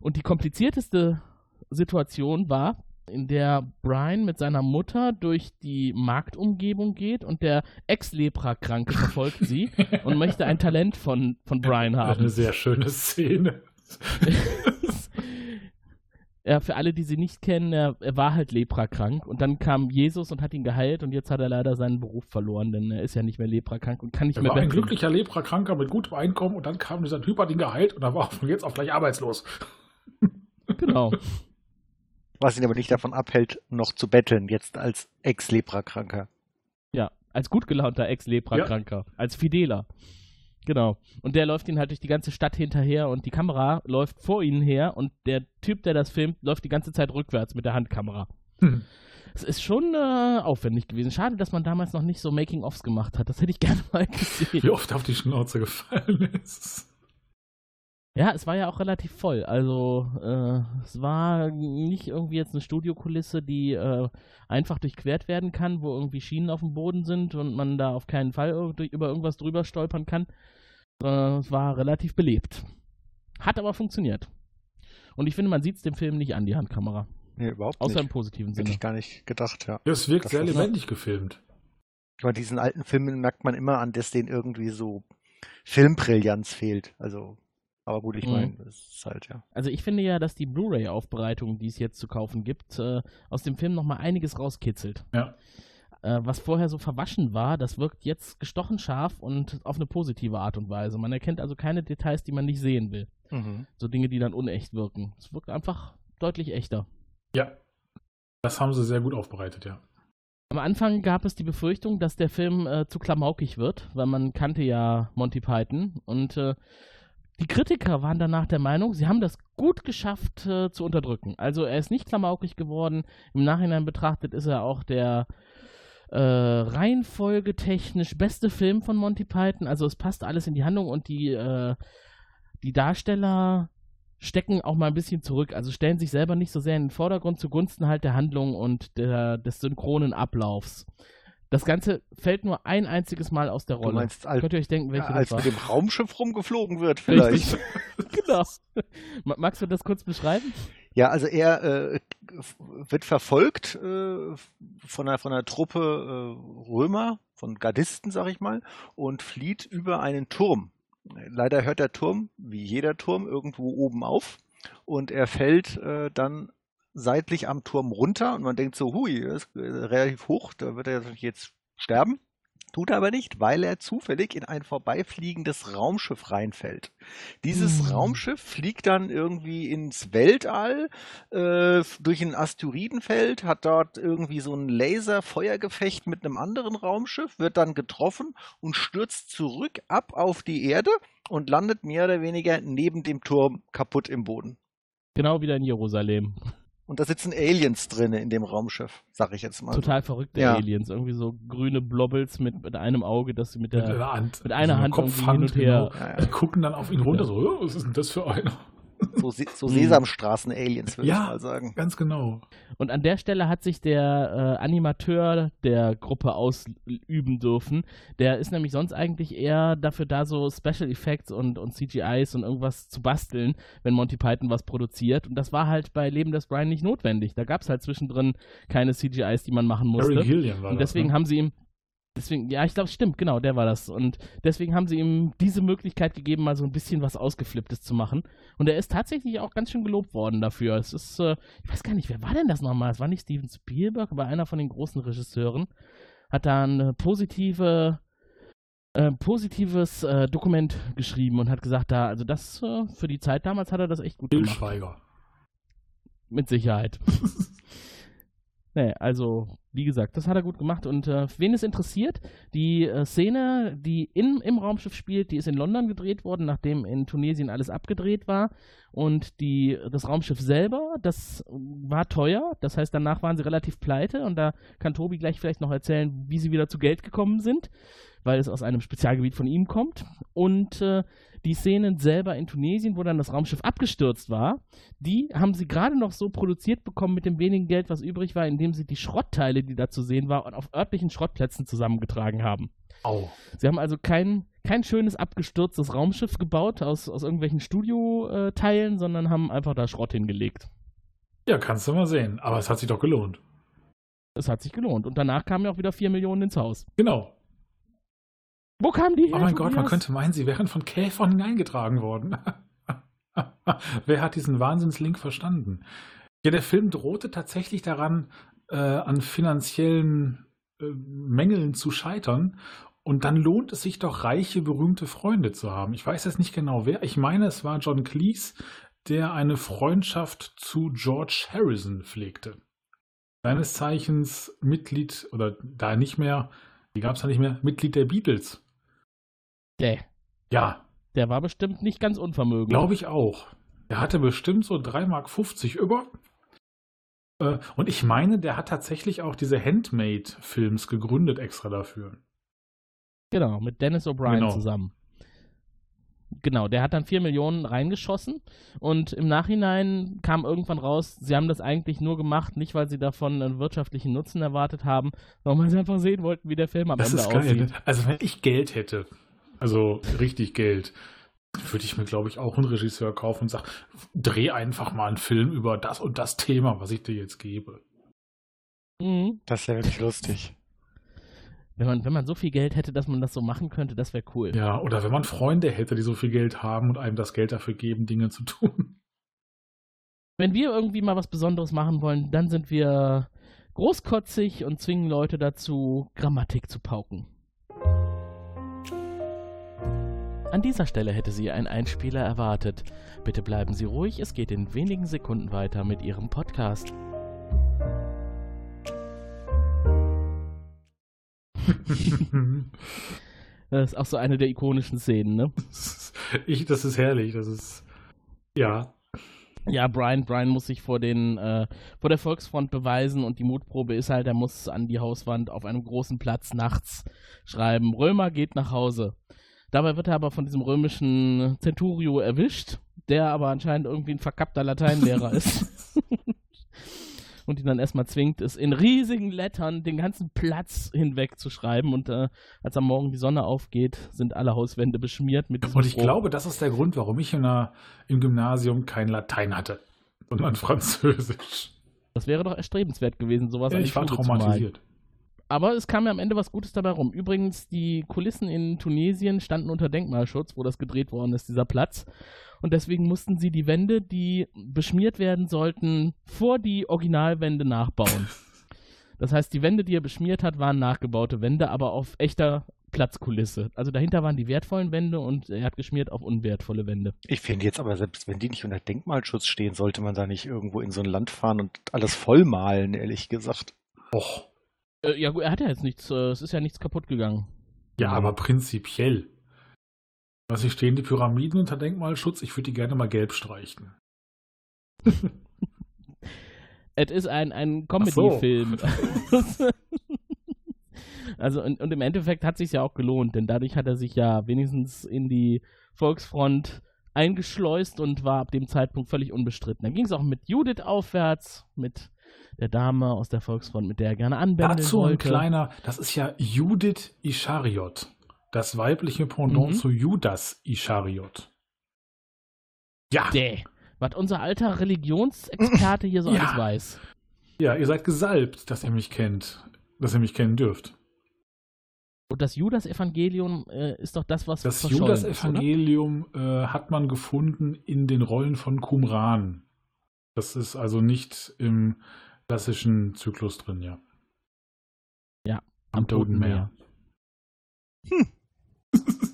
Und die komplizierteste Situation war, in der Brian mit seiner Mutter durch die Marktumgebung geht und der Ex-Lepra-Kranke verfolgt sie *laughs* und möchte ein Talent von, von Brian eine haben. sehr schöne Szene. *laughs* ja, für alle, die sie nicht kennen, er, er war halt Lepra-krank und dann kam Jesus und hat ihn geheilt und jetzt hat er leider seinen Beruf verloren, denn er ist ja nicht mehr Lepra-krank und kann nicht Er mehr war ein glücklicher Leprakranker mit gutem Einkommen und dann kam dieser Typ, hat ihn geheilt und er war von jetzt auf gleich arbeitslos. Genau. *laughs* Was ihn aber nicht davon abhält, noch zu betteln, jetzt als Ex-Lepra-Kranker. Ja, als gut gelaunter Ex-Lepra-Kranker, als Fideler. Genau. Und der läuft ihn halt durch die ganze Stadt hinterher und die Kamera läuft vor ihnen her und der Typ, der das filmt, läuft die ganze Zeit rückwärts mit der Handkamera. Hm. Es ist schon äh, aufwendig gewesen. Schade, dass man damals noch nicht so Making-ofs gemacht hat. Das hätte ich *laughs* gerne mal gesehen. Wie oft auf die Schnauze gefallen ist. Ja, es war ja auch relativ voll. Also äh, es war nicht irgendwie jetzt eine Studiokulisse, die äh, einfach durchquert werden kann, wo irgendwie Schienen auf dem Boden sind und man da auf keinen Fall durch- über irgendwas drüber stolpern kann. Sondern es war relativ belebt. Hat aber funktioniert. Und ich finde, man sieht es dem Film nicht an, die Handkamera. Nee, überhaupt Außer im nicht. positiven Hätte Sinne. ich gar nicht gedacht, ja. Ja, es wirkt Das sehr lebendig gefilmt. Ich meine, diesen alten Filmen merkt man immer an, dass denen irgendwie so Filmbrillanz fehlt. Also, aber gut, ich Mhm. meine, das ist halt, ja. Also ich finde ja, dass die Blu-ray-Aufbereitung, die es jetzt zu kaufen gibt, äh, aus dem Film nochmal einiges rauskitzelt. Ja. Äh, was vorher so verwaschen war, das wirkt jetzt gestochen scharf und auf eine positive Art und Weise. Man erkennt also keine Details, die man nicht sehen will. Mhm. So Dinge, die dann unecht wirken. Es wirkt einfach deutlich echter. Ja. Das haben sie sehr gut aufbereitet, ja. Am Anfang gab es die Befürchtung, dass der Film äh, zu klamaukig wird, weil man kannte ja Monty Python und äh, die Kritiker waren danach der Meinung, sie haben das gut geschafft äh, zu unterdrücken. Also er ist nicht klamaukig geworden. Im Nachhinein betrachtet ist er auch der äh, Reihenfolge technisch beste Film von Monty Python. Also es passt alles in die Handlung und die, äh, die Darsteller stecken auch mal ein bisschen zurück. Also stellen sich selber nicht so sehr in den Vordergrund zugunsten halt der Handlung und der, des synchronen Ablaufs. Das Ganze fällt nur ein einziges Mal aus der Du Rolle. meinst, als, Könnt ihr euch denken, welche ja, als mit dem Raumschiff rumgeflogen wird, *laughs* vielleicht. *laughs* Genau. Ma- Magst du das kurz beschreiben? Ja, also er äh, wird verfolgt äh, von einer, von einer Truppe äh, Römer, von Gardisten, sag ich mal, und flieht über einen Turm. Leider hört der Turm, wie jeder Turm, irgendwo oben auf und er fällt äh, dann seitlich am Turm runter und man denkt so, hui, er ist äh, relativ hoch, da wird er jetzt sterben. Tut er aber nicht, weil er zufällig in ein vorbeifliegendes Raumschiff reinfällt. Dieses Hm. Raumschiff fliegt dann irgendwie ins Weltall, äh, durch ein Asteroidenfeld, hat dort irgendwie so ein Laser-Feuergefecht mit einem anderen Raumschiff, wird dann getroffen und stürzt zurück ab auf die Erde und landet mehr oder weniger neben dem Turm kaputt im Boden. Genau wieder in Jerusalem. Und da sitzen Aliens drinne in dem Raumschiff, sag ich jetzt mal. Total verrückte Ja. Aliens. Irgendwie so grüne Blobbles mit, mit einem Auge, das sie mit der. mit, einer Hand, mit einer so Hand irgendwie hin und her. genau. Ja, Die ja. gucken dann auf ihn runter, so, "Oh, was ist denn das für einer? So, so Hm. Sesamstraßen-Aliens, würde Ja. ich mal sagen. Ganz genau. Und an der Stelle hat sich der äh, Animateur der Gruppe ausüben dürfen. Der ist nämlich sonst eigentlich eher dafür da, so Special Effects und, und CGIs und irgendwas zu basteln, wenn Monty Python was produziert. Und das war halt bei Leben des Brian nicht notwendig. Da gab es halt zwischendrin keine CGIs, die man machen musste. Harry Gillian war Und deswegen das, ne? haben sie ihm, deswegen, ja, ich glaube, stimmt, genau, der war das. Und deswegen haben sie ihm diese Möglichkeit gegeben, mal so ein bisschen was Ausgeflipptes zu machen. Und er ist tatsächlich auch ganz schön gelobt worden dafür. Es ist, äh, ich weiß gar nicht, wer war denn das nochmal? Es war nicht Steven Spielberg, aber einer von den großen Regisseuren. Hat da eine positive, äh, positives äh, Dokument geschrieben und hat gesagt, da, also das, äh, für die Zeit damals hat er das echt gut gemacht. Schweiger. Mit Sicherheit. *laughs* nee, also, wie gesagt, das hat er gut gemacht. Und äh, wen es interessiert, die äh, Szene, die in, im Raumschiff spielt, die ist in London gedreht worden, nachdem in Tunesien alles abgedreht war. Und die, das Raumschiff selber, das war teuer. Das heißt, danach waren sie relativ pleite. Und da kann Tobi gleich vielleicht noch erzählen, wie sie wieder zu Geld gekommen sind, weil es aus einem Spezialgebiet von ihm kommt. Und äh, die Szenen selber in Tunesien, wo dann das Raumschiff abgestürzt war, die haben sie gerade noch so produziert bekommen mit dem wenigen Geld, was übrig war, indem sie die Schrottteile, die da zu sehen waren, auf örtlichen Schrottplätzen zusammengetragen haben. Au. Sie haben also kein, kein schönes abgestürztes Raumschiff gebaut aus, aus irgendwelchen Studioteilen, sondern haben einfach da Schrott hingelegt. Ja, kannst du mal sehen. Aber es hat sich doch gelohnt. Es hat sich gelohnt. Und danach kamen ja auch wieder 4 Millionen ins Haus. Genau. Wo kamen die her? Oh mein Gott, man könnte meinen, sie wären von Käfern hineingetragen worden. *laughs* Wer hat diesen Wahnsinnslink verstanden? Ja, der Film drohte tatsächlich daran, äh, an finanziellen äh, Mängeln zu scheitern. Und dann lohnt es sich doch, reiche, berühmte Freunde zu haben. Ich weiß jetzt nicht genau wer. Ich meine, es war John Cleese, der eine Freundschaft zu George Harrison pflegte. Seines Zeichens Mitglied, oder da nicht mehr, die gab es ja nicht mehr, Mitglied der Beatles. Der, Ja, der war bestimmt nicht ganz unvermögend. glaube ich auch. Er hatte bestimmt so 3,50 Mark über. Äh, und ich meine, der hat tatsächlich auch diese Handmade-Films gegründet extra dafür. Genau, mit Dennis O'Brien Genau. zusammen. Genau, der hat dann 4 Millionen reingeschossen und im Nachhinein kam irgendwann raus, sie haben das eigentlich nur gemacht, nicht weil sie davon einen wirtschaftlichen Nutzen erwartet haben, sondern weil sie einfach sehen wollten, wie der Film am Das Ende ist geil. aussieht. Also wenn ich Geld hätte, also richtig Geld, würde ich mir, glaube ich, auch einen Regisseur kaufen und sagen, dreh einfach mal einen Film über das und das Thema, was ich dir jetzt gebe. Mhm. Das wäre wirklich lustig. Wenn man, wenn man so viel Geld hätte, dass man das so machen könnte, das wäre cool. Ja, oder wenn man Freunde hätte, die so viel Geld haben und einem das Geld dafür geben, Dinge zu tun. Wenn wir irgendwie mal was Besonderes machen wollen, dann sind wir großkotzig und zwingen Leute dazu, Grammatik zu pauken. An dieser Stelle hätte sie ein Einspieler erwartet. Bitte bleiben Sie ruhig, es geht in wenigen Sekunden weiter mit Ihrem Podcast. *laughs* Das ist auch so eine der ikonischen Szenen, ne? *laughs* ich, das ist herrlich. Das ist, ja, Ja, Brian, Brian muss sich vor, den, äh, vor der Volksfront beweisen und die Mutprobe ist halt, er muss an die Hauswand auf einem großen Platz nachts schreiben, Römer geht nach Hause. Dabei wird er aber von diesem römischen Centurio erwischt, der aber anscheinend irgendwie ein verkappter Lateinlehrer ist. *laughs* und ihn dann erstmal zwingt, es in riesigen Lettern den ganzen Platz hinweg zu schreiben. Und äh, als am Morgen die Sonne aufgeht, sind alle Hauswände beschmiert mit Und ich Spruch. glaube, das ist der Grund, warum ich in der, im Gymnasium kein Latein hatte, sondern *laughs* Französisch. das wäre doch erstrebenswert gewesen, sowas die ich war traumatisiert. Aber es kam ja am Ende was Gutes dabei rum. Übrigens, die Kulissen in Tunesien standen unter Denkmalschutz, wo das gedreht worden ist, dieser Platz. Und deswegen mussten sie die Wände, die beschmiert werden sollten, vor die Originalwände nachbauen. *laughs* Das heißt, die Wände, die er beschmiert hat, waren nachgebaute Wände, aber auf echter Platzkulisse. Also dahinter waren die wertvollen Wände und er hat geschmiert auf unwertvolle Wände. Ich finde jetzt aber, selbst wenn die nicht unter Denkmalschutz stehen, sollte man da nicht irgendwo in so ein Land fahren und alles vollmalen, ehrlich gesagt. Och, Äh, ja, gut, er hat ja jetzt nichts, äh, es ist ja nichts kaputt gegangen. ja, aber prinzipiell. Was hier stehen, die Pyramiden unter Denkmalschutz, ich würde die gerne mal gelb streichen. *laughs* Es ist ein, ein so. Comedy-Film. *laughs* also, und, und im Endeffekt hat sich ja auch gelohnt, denn dadurch hat er sich ja wenigstens in die Volksfront eingeschleust und war ab dem Zeitpunkt völlig unbestritten. Dann ging es auch mit Judith aufwärts, mit der Dame aus der Volksfront, mit der er gerne anbändeln Dazu ein wollte. kleiner, das ist ja Judith Ischariot. Das weibliche Pendant Mhm. zu Judas Ischariot. Ja, Däh. Was unser alter Religionsexperte hier so Ja. alles weiß. ja, ihr seid gesalbt, dass ihr mich kennt, dass ihr mich kennen dürft. Und das Judas-Evangelium äh, ist doch das, was Das? Judas-Evangelium äh, hat man gefunden in den Rollen von Qumran. Das ist also nicht im klassischen Zyklus drin, ja. Ja, am Toten Meer. *laughs*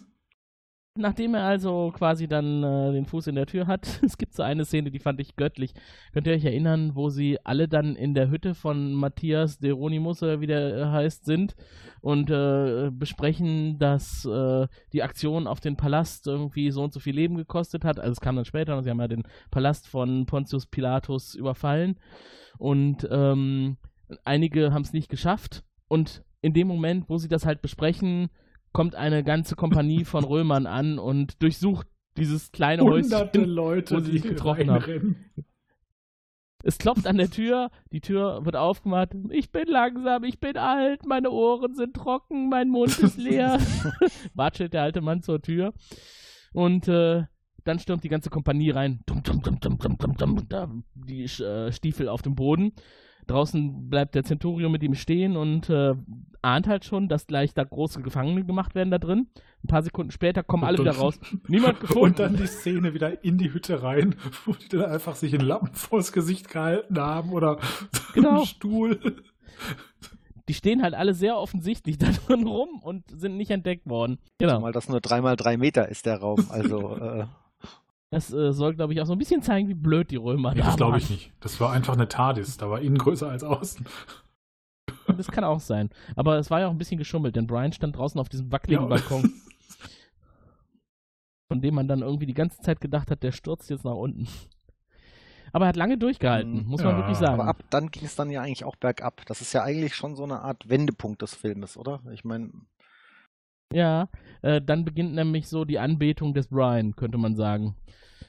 Nachdem er also quasi dann äh, den Fuß in der Tür hat, *laughs* es gibt so eine Szene, die fand ich göttlich. Könnt ihr euch erinnern, wo sie alle dann in der Hütte von Matthias Deronimus, oder wie der äh, heißt, sind und äh, besprechen, dass äh, die Aktion auf den Palast irgendwie so und so viel Leben gekostet hat. Also es kam dann später, sie haben ja den Palast von Pontius Pilatus überfallen und ähm, einige haben es nicht geschafft und in dem Moment, wo sie das halt besprechen, kommt eine ganze Kompanie von Römern an und durchsucht dieses kleine Hunderte Häuschen. Leute, wo sie sich getroffen haben. Es klopft an der Tür, die Tür wird aufgemacht. Ich bin langsam, ich bin alt, meine Ohren sind trocken, mein Mund ist leer. *laughs* Watschelt der alte Mann zur Tür. Und äh, dann stürmt die ganze Kompanie rein. Dum, dum, dum, dum, dum, dum, dum, da, die äh, Stiefel auf dem Boden. Draußen bleibt der Centurion mit ihm stehen und äh, ahnt halt schon, dass gleich da große Gefangene gemacht werden da drin. Ein paar Sekunden später kommen alle wieder raus. Niemand *laughs* gefunden. Und dann die Szene wieder in die Hütte rein, *laughs* wo die dann einfach sich einen Lappen vors Gesicht gehalten haben oder *laughs* Genau. einen Stuhl. Die stehen halt alle sehr offensichtlich da drin rum und sind nicht entdeckt worden. Genau. Mal das nur dreimal drei Meter ist der Raum. Also äh, Das äh, soll, glaube ich, auch so ein bisschen zeigen, wie blöd die Römer Nee, da das glaube waren. ich nicht. Das war einfach eine TARDIS. Da war innen größer als außen. Das kann auch sein. Aber es war ja auch ein bisschen geschummelt, denn Brian stand draußen auf diesem wackeligen Ja. Balkon, *laughs* von dem man dann irgendwie die ganze Zeit gedacht hat, der stürzt jetzt nach unten. Aber er hat lange durchgehalten, Mhm. muss man Ja, wirklich sagen. Aber ab dann ging es dann ja eigentlich auch bergab. Das ist ja eigentlich schon so eine Art Wendepunkt des Filmes, oder? Ich meine, Ja, äh, dann beginnt nämlich so die Anbetung des Brian, könnte man sagen.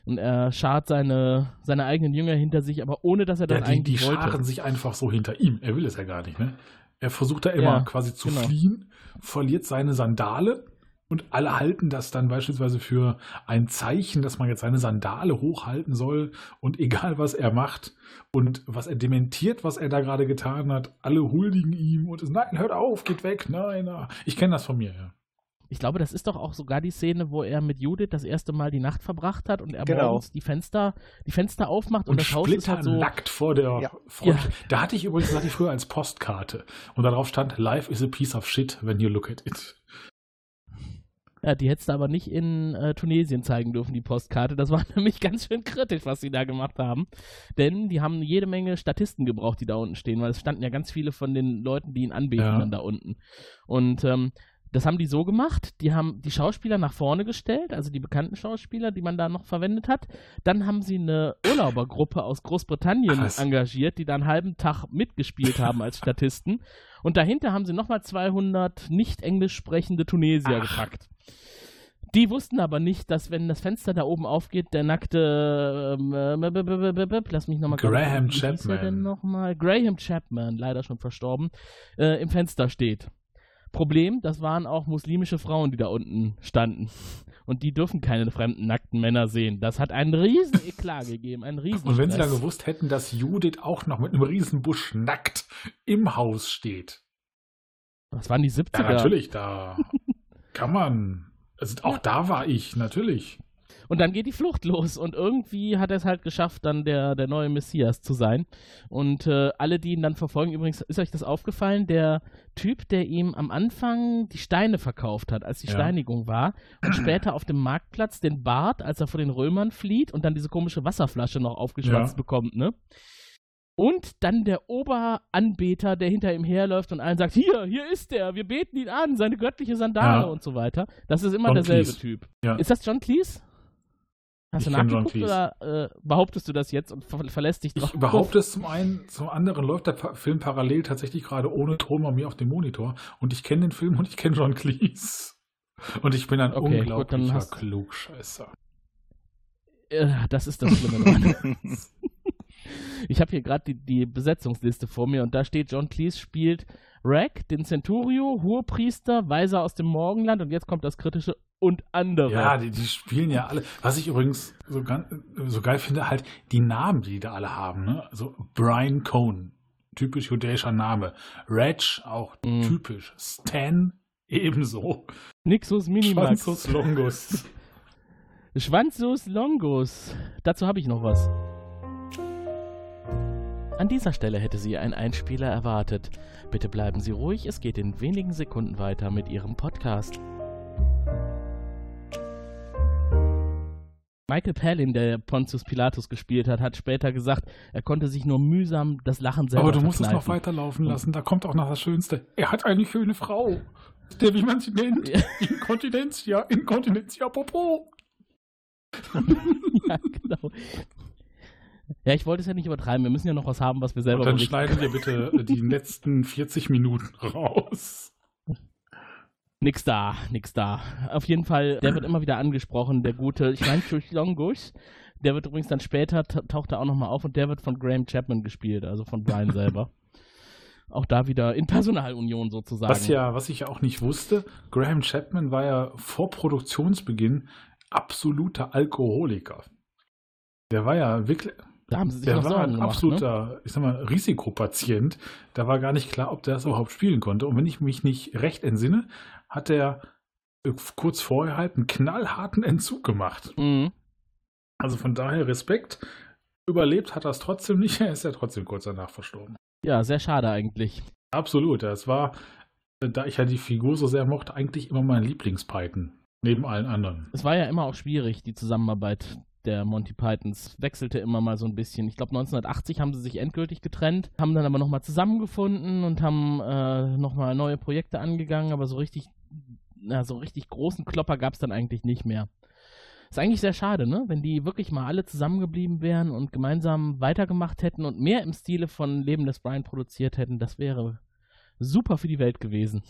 Und er schart seine, seine eigenen Jünger hinter sich, aber ohne dass er das Ja, die, die eigentlich wollte. scharen sich einfach so hinter ihm. Er will es ja gar nicht, ne? Er versucht da immer Ja, quasi zu genau. fliehen, verliert seine Sandale und alle halten das dann beispielsweise für ein Zeichen, dass man jetzt seine Sandale hochhalten soll und *laughs* egal was er macht und was er dementiert, was er da gerade getan hat, alle huldigen ihm und es, nein, hört auf, geht weg, nein, nein. ich kenne das von mir, ja. Ich glaube, das ist doch auch sogar die Szene, wo er mit Judith das erste Mal die Nacht verbracht hat und er Genau. morgens die Fenster, die Fenster aufmacht und, Und das Haus ist halt so. splitternackt vor der Ja. Front. Ja. Da hatte ich übrigens, hatte ich früher als Postkarte. Und darauf stand, Life is a piece of shit when you look at it. Ja, die hättest du aber nicht in äh, Tunesien zeigen dürfen, die Postkarte. Das war *laughs* nämlich ganz schön kritisch, was sie da gemacht haben. Denn die haben jede Menge Statisten gebraucht, die da unten stehen, weil es standen ja ganz viele von den Leuten, die ihn anbeten, Ja. dann da unten. Und ähm, das haben die so gemacht, die haben die Schauspieler nach vorne gestellt, also die bekannten Schauspieler, die man da noch verwendet hat. Dann haben sie eine Urlaubergruppe aus Großbritannien Krass. engagiert, die da einen halben Tag mitgespielt haben als *laughs* Statisten. Und dahinter haben sie nochmal 200 nicht englisch sprechende Tunesier Ach. gepackt. Die wussten aber nicht, dass wenn das Fenster da oben aufgeht, der nackte, ähm, äh, lass mich nochmal Graham Chapman. Graham Chapman, leider schon verstorben, äh, im Fenster steht. Problem, das waren auch muslimische Frauen, die da unten standen. Und die dürfen keine fremden nackten Männer sehen. Das hat einen riesen Eklat gegeben, einen riesen Und wenn sie Stress. gewusst hätten, dass Judith auch noch mit einem Riesenbusch nackt im Haus steht. Das waren die 70er. Ja, natürlich, da *laughs* kann man. Also auch da war ich, natürlich. Und dann geht die Flucht los und irgendwie hat er es halt geschafft, dann der, der neue Messias zu sein. Und äh, alle, die ihn dann verfolgen, übrigens, ist euch das aufgefallen? Der Typ, der ihm am Anfang die Steine verkauft hat, als die Ja. Steinigung war und später auf dem Marktplatz den Bart, als er vor den Römern flieht und dann diese komische Wasserflasche noch aufgeschwatzt Ja. bekommt, ne? Und dann der Oberanbeter, der hinter ihm herläuft und allen sagt, hier, hier ist er, wir beten ihn an, seine göttliche Sandale Ja. und so weiter. Das ist immer John derselbe Cleese. Typ. Ja. Ist das John Cleese? Hast Ich du nachgeguckt oder äh, behauptest du das jetzt und ver verlässt dich drauf? Ich behaupte es zum einen, zum anderen läuft der Pa- Film parallel tatsächlich gerade ohne Ton bei mir auf dem Monitor. Und ich kenne den Film und ich kenne John Cleese. Und ich bin ein Okay, gut, unglaublicher hast- Klugscheißer. Äh, das ist das Schlimme. *laughs* Ich habe hier gerade die, die Besetzungsliste vor mir und da steht, John Cleese spielt Rack, den Centurio, Hohepriester, Weiser aus dem Morgenland und jetzt kommt das kritische und andere. Ja, die, die spielen ja alle. Was ich übrigens so, ganz, so geil finde, halt die Namen, die die da alle haben. Ne? Also Brian Cohn, typisch judäischer Name. Reg, auch Mhm. typisch. Stan, ebenso. Nixus Minimax. Schwanzus Longus. *laughs* Schwanzus Longus. Dazu habe ich noch was. An dieser Stelle hätte sie einen Einspieler erwartet. Bitte bleiben Sie ruhig, es geht in wenigen Sekunden weiter mit Ihrem Podcast. Michael Palin, der Pontius Pilatus gespielt hat, hat später gesagt, er konnte sich nur mühsam das Lachen selber Aber du musst es noch weiterlaufen lassen. Da kommt auch noch das Schönste. Er hat eine schöne Frau. Der, wie man sie nennt. Ja. *laughs* Inkontinenzia, Inkontinenzia Popo. *laughs* ja, genau. Ja, ich wollte es ja nicht übertreiben. Wir müssen ja noch was haben, was wir selber Und dann schneiden wir bitte die *laughs* letzten 40 Minuten raus. Nix da, nix da. Auf jeden Fall, der wird immer wieder angesprochen, der gute, ich meine, Longus. Der wird übrigens dann später, ta- taucht er auch nochmal auf und der wird von Graham Chapman gespielt, also von Brian selber. *laughs* auch da wieder in Personalunion sozusagen. Was ja, was ich ja auch nicht wusste, Graham Chapman war ja vor Produktionsbeginn absoluter Alkoholiker. Der war ja wirklich, da haben sie sich der noch war Sorgen ein gemacht, ne? absoluter, ich sag mal, Risikopatient. Da war gar nicht klar, ob der das überhaupt spielen konnte. Und wenn ich mich nicht recht entsinne, hat er äh, kurz vorher halt einen knallharten Entzug gemacht. Mhm. Also von daher Respekt. Überlebt hat er es trotzdem nicht. *laughs* Er ist ja trotzdem kurz danach verstorben. Ja, sehr schade eigentlich. Absolut. Das war, äh, da ich ja die Figur so sehr mochte, eigentlich immer mein Lieblingspython. Neben allen anderen. Es war ja immer auch schwierig, die Zusammenarbeit der Monty Pythons. Wechselte immer mal so ein bisschen. Ich glaube, 1980 haben sie sich endgültig getrennt, haben dann aber nochmal zusammengefunden und haben äh, nochmal neue Projekte angegangen, aber so richtig, na, so richtig großen Klopper gab es dann eigentlich nicht mehr. Ist eigentlich sehr schade, ne? Wenn die wirklich mal alle zusammengeblieben wären und gemeinsam weitergemacht hätten und mehr im Stile von Leben des Brian produziert hätten, das wäre super für die Welt gewesen.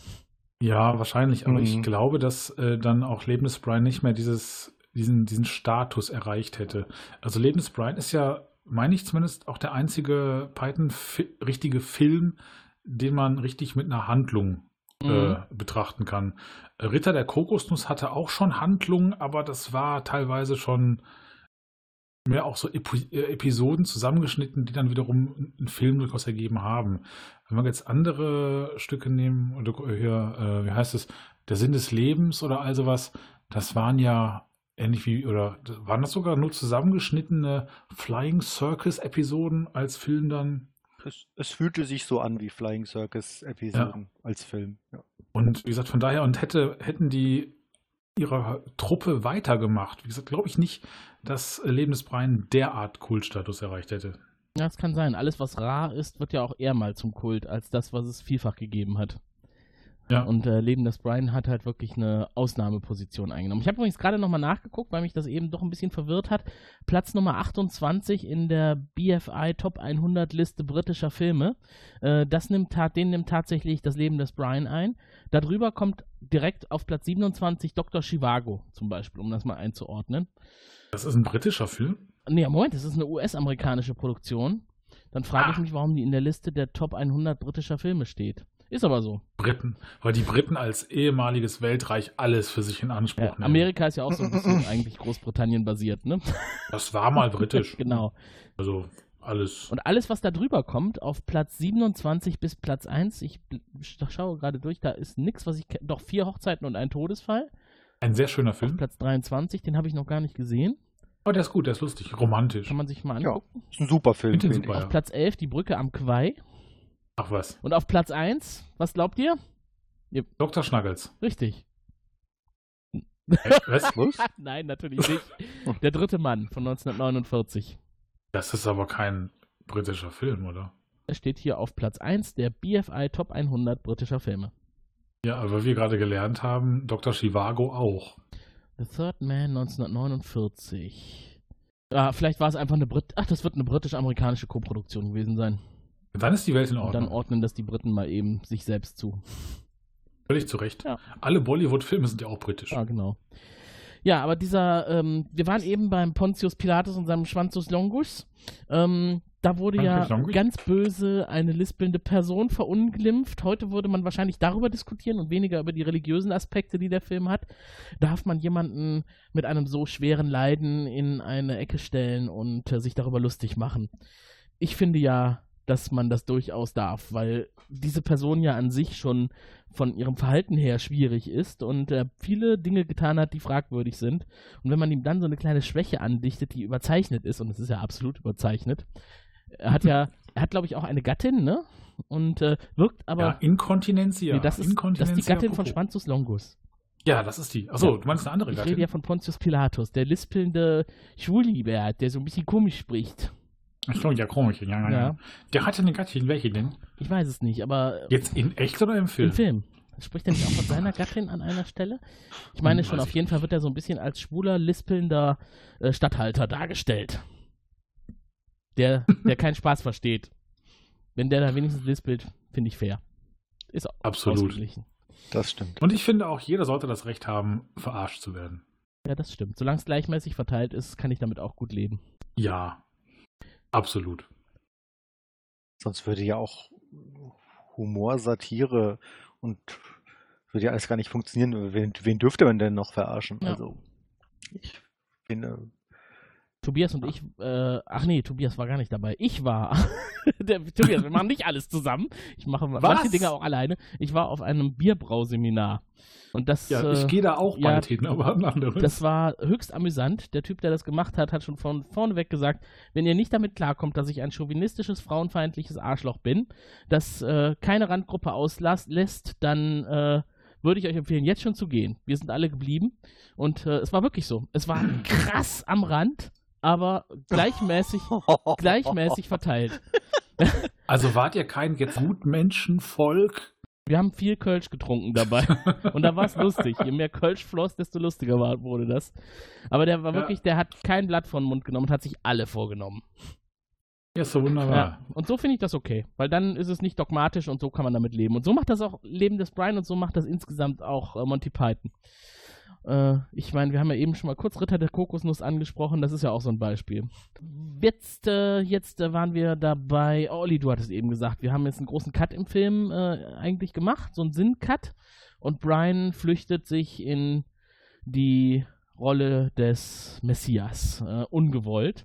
Ja, wahrscheinlich, aber ich Mhm. glaube, dass äh, dann auch Leben des Brian nicht mehr dieses, diesen, diesen Status erreicht hätte. Also Leben des Brian ist ja, meine ich zumindest, auch der einzige Python-richtige Film, den man richtig mit einer Handlung Mhm. äh, betrachten kann. Äh, Ritter der Kokosnuss hatte auch schon Handlungen, aber das war teilweise schon mehr auch so Epi äh, Episoden zusammengeschnitten, die dann wiederum einen Film durchaus ergeben haben. Wenn wir jetzt andere Stücke nehmen, oder hier, äh, wie heißt es, Der Sinn des Lebens oder all sowas, das waren ja ähnlich wie, oder waren das sogar nur zusammengeschnittene Flying Circus Episoden als Film dann? Es, es fühlte sich so an wie Flying Circus Episoden als Film. Ja. Und wie gesagt, von daher, und hätte, hätten die ihrer Truppe weitergemacht, wie gesagt, glaube ich nicht, dass Leben des Brian derart Kultstatus erreicht hätte. Ja, das kann sein. Alles, was rar ist, wird ja auch eher mal zum Kult, als das, was es vielfach gegeben hat. Ja. Und äh, Leben des Brian hat halt wirklich eine Ausnahmeposition eingenommen. Ich habe übrigens gerade nochmal nachgeguckt, weil mich das eben doch ein bisschen verwirrt hat. Platz Nummer 28 in der BFI Top 100 Liste britischer Filme. Äh, das nimmt, den nimmt tatsächlich das Leben des Brian ein. Darüber kommt direkt auf Platz 27 Dr. Chivago zum Beispiel, um das mal einzuordnen. Das ist ein britischer Film? Nee, Moment, das ist eine US-amerikanische Produktion. Dann frage ich Ah. mich, warum die in der Liste der Top 100 britischer Filme steht. Ist aber so. Briten. Weil die Briten als ehemaliges Weltreich alles für sich in Anspruch Ja, nehmen. Amerika ist ja auch so ein bisschen eigentlich Großbritannien basiert, ne? Das war mal britisch. *laughs* genau. Also alles. Und alles, was da drüber kommt, auf Platz 27 bis Platz 1, ich schaue gerade durch, da ist nichts, was ich kenne. Doch vier Hochzeiten und ein Todesfall. Ein sehr schöner Auf Film. Platz 23, den habe ich noch gar nicht gesehen. Aber der ist gut, der ist lustig, romantisch. Kann man sich mal Ja. angucken. Ist ein super Film. Super, ich. ja. Auf Platz 11, die Brücke am Quai. Ach was. Und auf Platz 1, was glaubt ihr? Dr. Schnaggels. Richtig. Was? *laughs* Nein, natürlich nicht. *laughs* Der dritte Mann von 1949. Das ist aber kein britischer Film, oder? Er steht hier auf Platz 1 der BFI Top 100 britischer Filme. Ja, aber wie wir gerade gelernt haben, Dr. Chivago auch. The Third Man 1949. Ah, vielleicht war es einfach eine Brit. Ach, das wird eine britisch-amerikanische Koproduktion gewesen sein. Dann ist die Welt in Und dann Ordnung. ordnen das die Briten mal eben sich selbst zu. Völlig zu Recht. Ja. Alle Bollywood-Filme sind ja auch britisch. Ja, genau. Ja, aber dieser, ähm, wir waren eben beim Pontius Pilatus und seinem Schwanzus Longus. Ähm, da wurde ja Longus? ganz böse eine lispelnde Person verunglimpft. Heute würde man wahrscheinlich darüber diskutieren und weniger über die religiösen Aspekte, die der Film hat. Darf man jemanden mit einem so schweren Leiden in eine Ecke stellen und äh, sich darüber lustig machen? Ich finde ja, dass man das durchaus darf, weil diese Person ja an sich schon von ihrem Verhalten her schwierig ist und äh, viele Dinge getan hat, die fragwürdig sind. Und wenn man ihm dann so eine kleine Schwäche andichtet, die überzeichnet ist, und es ist ja absolut überzeichnet, er hat ja, *laughs* er hat glaube ich auch eine Gattin, ne? Und äh, wirkt aber. ja, Inkontinentia. nee, das, ist, das ist die Gattin von. Schwanzus Longus. Ja, das ist die. Achso, Ja. du meinst eine andere Ich Gattin? rede ja von Pontius Pilatus, der lispelnde Schwulibert, der so ein bisschen komisch spricht. Achso, ja, komisch. Ja, ja, ja. Ja. Der hatte eine Gattin. Welche denn? Ich weiß es nicht, aber Jetzt in echt oder im Film? Im Film. Spricht er nicht auch von seiner Gattin an einer Stelle? Ich meine Hm, schon, auf jeden Fall wird er so ein bisschen als schwuler, lispelnder äh, Statthalter dargestellt. Der, der keinen Spaß versteht. Wenn der da wenigstens lispelt, finde ich fair. Ist Absolut. ausgeglichen. Das stimmt. Und ich finde auch, jeder sollte das Recht haben, verarscht zu werden. Ja, das stimmt. Solange es gleichmäßig verteilt ist, kann ich damit auch gut leben. Ja. Absolut. Sonst würde ja auch Humor, Satire und würde ja alles gar nicht funktionieren. Wen, wen dürfte man denn noch verarschen? Ja. Also, ich finde, Tobias und ich, äh, ach nee, Tobias war gar nicht dabei. Ich war, *laughs* der, Tobias, wir machen nicht alles zusammen. Ich mache manche Dinge auch alleine. Ich war auf einem Bierbrauseminar. Und das, Ja, äh, ich gehe da auch ja, beitreten, aber ein anderes. Das war höchst amüsant. Der Typ, der das gemacht hat, hat schon von vorneweg gesagt, wenn ihr nicht damit klarkommt, dass ich ein chauvinistisches, frauenfeindliches Arschloch bin, das äh, keine Randgruppe auslässt, dann äh, würde ich euch empfehlen, jetzt schon zu gehen. Wir sind alle geblieben und äh, es war wirklich so. Es war *clears throat* krass am Rand, aber gleichmäßig, *laughs* gleichmäßig verteilt. Also wart ihr kein jetzt Gutmenschenvolk? Wir haben viel Kölsch getrunken dabei. *laughs* und da war es lustig. Je mehr Kölsch floss, desto lustiger war, wurde das. Aber der war Ja. wirklich, der hat kein Blatt von den Mund genommen und hat sich alle vorgenommen. Ja, ist so wunderbar. Ja. Und so finde ich das okay. Weil dann ist es nicht dogmatisch und so kann man damit leben. Und so macht das auch Leben des Brian und so macht das insgesamt auch äh, Monty Python. Äh, ich meine, wir haben ja eben schon mal kurz Ritter der Kokosnuss angesprochen, das ist ja auch so ein Beispiel. Jetzt, äh, jetzt äh, waren wir dabei, oh, Olli, du hattest eben gesagt, wir haben jetzt einen großen Cut im Film äh, eigentlich gemacht, so einen Sinn-Cut. Und Brian flüchtet sich in die Rolle des Messias, äh, ungewollt,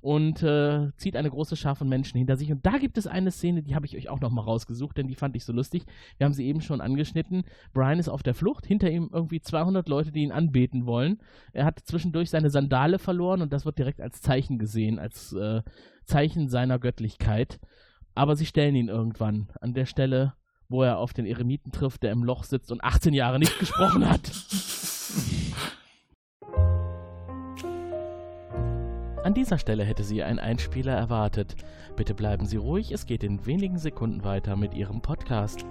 und äh, zieht eine große Schar von Menschen hinter sich. Und da gibt es eine Szene, die habe ich euch auch nochmal rausgesucht, denn die fand ich so lustig. Wir haben sie eben schon angeschnitten. Brian ist auf der Flucht, hinter ihm irgendwie 200 Leute, die ihn anbeten wollen. Er hat zwischendurch seine Sandale verloren und das wird direkt als Zeichen gesehen, als äh, Zeichen seiner Göttlichkeit. Aber sie stellen ihn irgendwann an der Stelle, wo er auf den Eremiten trifft, der im Loch sitzt und 18 Jahre nicht gesprochen hat. *laughs* An dieser Stelle hätte sie einen Einspieler erwartet. Bitte bleiben Sie ruhig, es geht in wenigen Sekunden weiter mit Ihrem Podcast.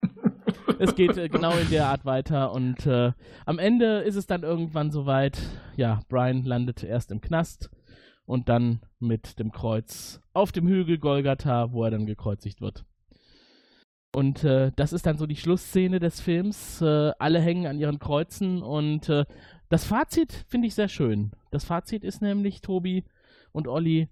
*laughs* es geht äh, genau in der Art weiter und äh, am Ende ist es dann irgendwann soweit, ja, Brian landet erst im Knast und dann mit dem Kreuz auf dem Hügel Golgatha, wo er dann gekreuzigt wird. Und äh, das ist dann so die Schlussszene des Films. Äh, alle hängen an ihren Kreuzen und äh, das Fazit finde ich sehr schön. Das Fazit ist nämlich, Tobi und Olli,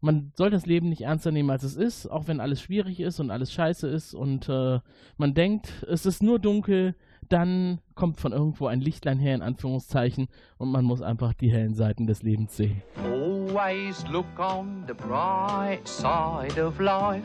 man soll das Leben nicht ernster nehmen, als es ist, auch wenn alles schwierig ist und alles scheiße ist und äh, man denkt, es ist nur dunkel, dann kommt von irgendwo ein Lichtlein her, in Anführungszeichen, und man muss einfach die hellen Seiten des Lebens sehen. Always look on the bright side of life.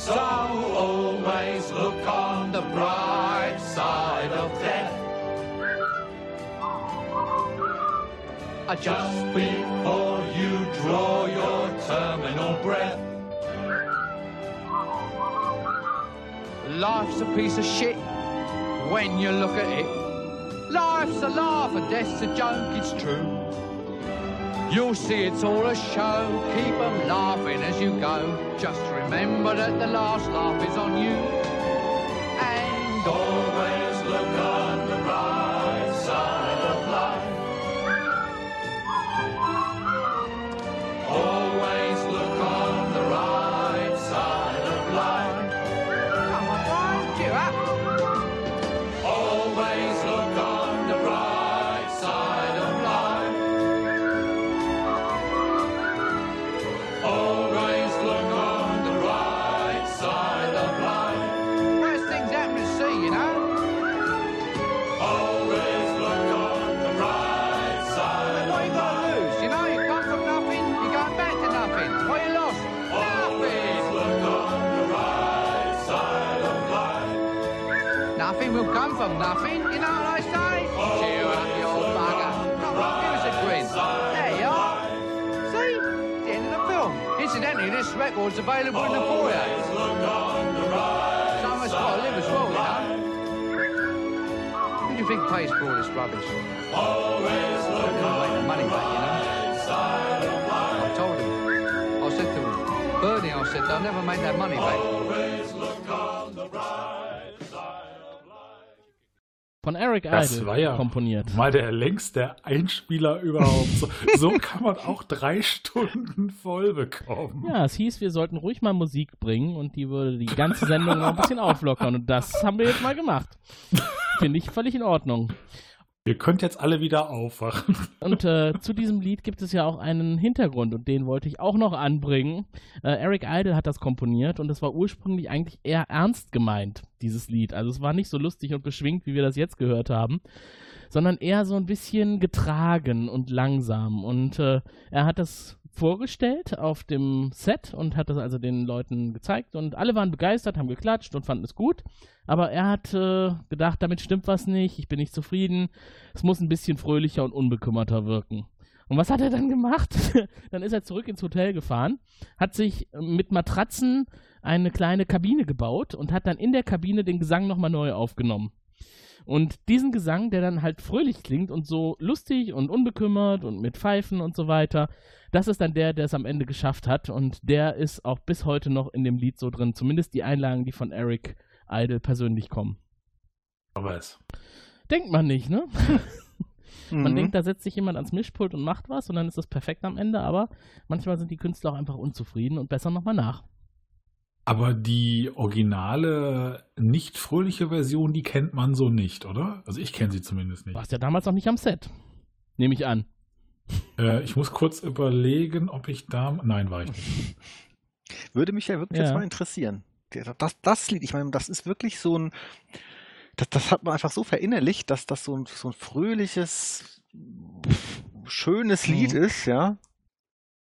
So always look on the bright side of death. Just before you draw your terminal breath. Life's a piece of shit when you look at it. Life's a laugh and death's a joke, it's true. You'll see it's all a show, keep 'em laughing as you go. Just remember that the last laugh is on you. And always Nothing will come from nothing, you know what I say? Cheer up, you old bugger. Come on, give us a grin. There you are. See? The end of the film. Incidentally, this record's available in the foyer. Someone's got to live as well, you know. Who do you think pays for all this rubbish? Always look make the money back, you know. I told him. I said to him, Bernie, I said, they'll never make that money back. Von Eric Das Idle war ja komponiert. mal der längste Einspieler überhaupt. So, so kann man auch drei Stunden voll bekommen. Ja, es hieß, wir sollten ruhig mal Musik bringen und die würde die ganze Sendung noch ein bisschen auflockern. Und das haben wir jetzt mal gemacht. Finde ich völlig in Ordnung. Ihr könnt jetzt alle wieder aufwachen. *laughs* Und äh, zu diesem Lied gibt es ja auch einen Hintergrund und den wollte ich auch noch anbringen. Äh, Eric Idle hat das komponiert und es war ursprünglich eigentlich eher ernst gemeint, dieses Lied. Also es war nicht so lustig und beschwingt, wie wir das jetzt gehört haben, sondern eher so ein bisschen getragen und langsam. Und äh, er hat das vorgestellt auf dem Set und hat das also den Leuten gezeigt und alle waren begeistert, haben geklatscht und fanden es gut. Aber er hat äh, gedacht, damit stimmt was nicht, ich bin nicht zufrieden, es muss ein bisschen fröhlicher und unbekümmerter wirken. Und was hat er dann gemacht? *laughs* dann ist er zurück ins Hotel gefahren, hat sich mit Matratzen eine kleine Kabine gebaut und hat dann in der Kabine den Gesang nochmal neu aufgenommen. Und diesen Gesang, der dann halt fröhlich klingt und so lustig und unbekümmert und mit Pfeifen und so weiter, das ist dann der, der es am Ende geschafft hat. Und der ist auch bis heute noch in dem Lied so drin. Zumindest die Einlagen, die von Eric Idle persönlich kommen. Aber es. Denkt man nicht, ne? *laughs* Man Mhm. denkt, da setzt sich jemand ans Mischpult und macht was und dann ist das perfekt am Ende, aber manchmal sind die Künstler auch einfach unzufrieden und bessern nochmal nach. Aber die originale, nicht fröhliche Version, die kennt man so nicht, oder? Also ich kenne sie zumindest nicht. Warst ja damals noch nicht am Set. Nehme ich an. Äh, ich muss kurz überlegen, ob ich da. Nein, war ich nicht. *laughs* Würde mich ja wirklich Ja. jetzt mal interessieren. Das, das Lied, ich meine, das ist wirklich so ein, das, das hat man einfach so verinnerlicht, dass das so ein, so ein fröhliches, schönes Lied Mhm. ist, ja.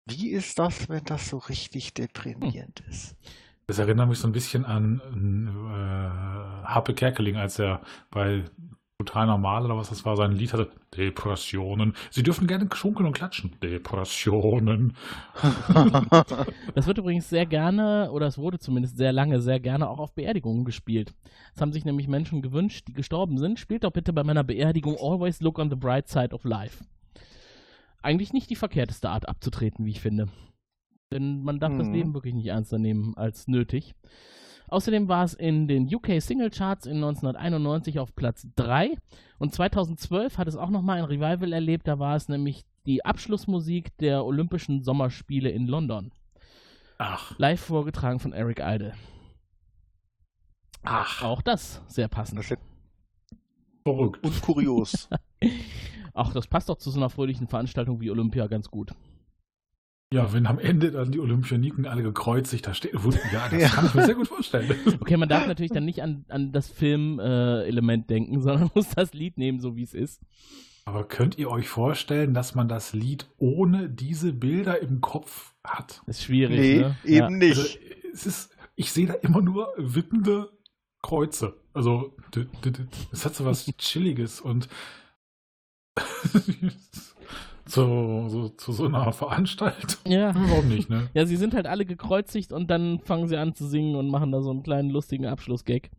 Wie ist das, wenn das so richtig deprimierend ist? Das erinnert mich so ein bisschen an äh, Harpe Kerkeling, als er bei Total Normal oder was das war, sein Lied hatte. Depressionen. Sie dürfen gerne schunkeln und klatschen. Depressionen. *laughs* Das wird übrigens sehr gerne, oder es wurde zumindest sehr lange, sehr gerne auch auf Beerdigungen gespielt. Es haben sich nämlich Menschen gewünscht, die gestorben sind. Spielt doch bitte bei meiner Beerdigung Always Look on the Bright Side of Life. Eigentlich nicht die verkehrteste Art abzutreten, wie ich finde. Denn man darf das Mhm. Leben wirklich nicht ernster nehmen als nötig. Außerdem war es in den UK Single Charts in 1991 auf Platz 3 und 2012 hat es auch nochmal ein Revival erlebt, da war es nämlich die Abschlussmusik der Olympischen Sommerspiele in London. Ach, Live vorgetragen von Eric Idle. ach, Auch das sehr passend. Das verrückt. und kurios. *laughs* Ach, das passt doch zu so einer fröhlichen Veranstaltung wie Olympia ganz gut. Ja, wenn am Ende dann die Olympioniken alle gekreuzigt da stehen. Ja, das Ja. kann ich mir sehr gut vorstellen. *laughs* Okay, man darf natürlich dann nicht an, an das Film-Element äh, Element denken, *laughs* sondern muss das Lied nehmen, so wie es ist. Aber könnt ihr euch vorstellen, dass man das Lied ohne diese Bilder im Kopf hat? Ist schwierig, nee, ne? eben Ja. nicht. Also, es ist, ich sehe da immer nur wippende Kreuze. Also, es hat so was *laughs* Chilliges und zu, so, zu so einer *laughs* Veranstaltung. Ja. Warum nicht, ne? Ja, sie sind halt alle gekreuzigt und dann fangen sie an zu singen und machen da so einen kleinen lustigen Abschlussgag.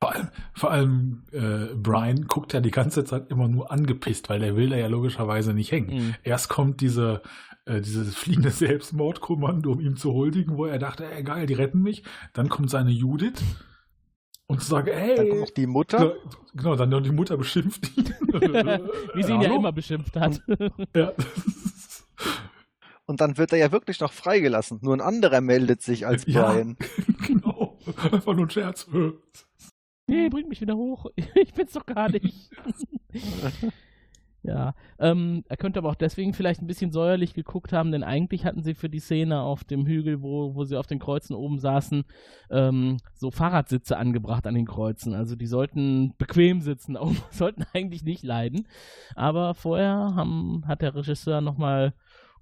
Vor allem, vor allem äh, Brian guckt ja die ganze Zeit immer nur angepisst, weil der will da ja logischerweise nicht hängen. Mhm. Erst kommt diese, äh, dieses fliegende Selbstmordkommando, um ihm zu huldigen, wo er dachte, ey geil, die retten mich. Dann kommt seine Judith und sagt, Dann kommt die Mutter. genau, dann noch die Mutter beschimpft ihn. *laughs* Wie sie ihn ja Hallo? immer beschimpft hat. Ja. Und dann wird er ja wirklich noch freigelassen. Nur ein anderer meldet sich als Ja. Brian. genau. Einfach nur ein Scherz. nee, bring mich wieder hoch. *laughs* Ich bin's doch gar nicht. *laughs* ja, ähm, er könnte aber auch deswegen vielleicht ein bisschen säuerlich geguckt haben, denn eigentlich hatten sie für die Szene auf dem Hügel, wo, wo sie auf den Kreuzen oben saßen, ähm, so Fahrradsitze angebracht an den Kreuzen. Also die sollten bequem sitzen, *laughs* auch, sollten eigentlich nicht leiden. Aber vorher haben, hat der Regisseur nochmal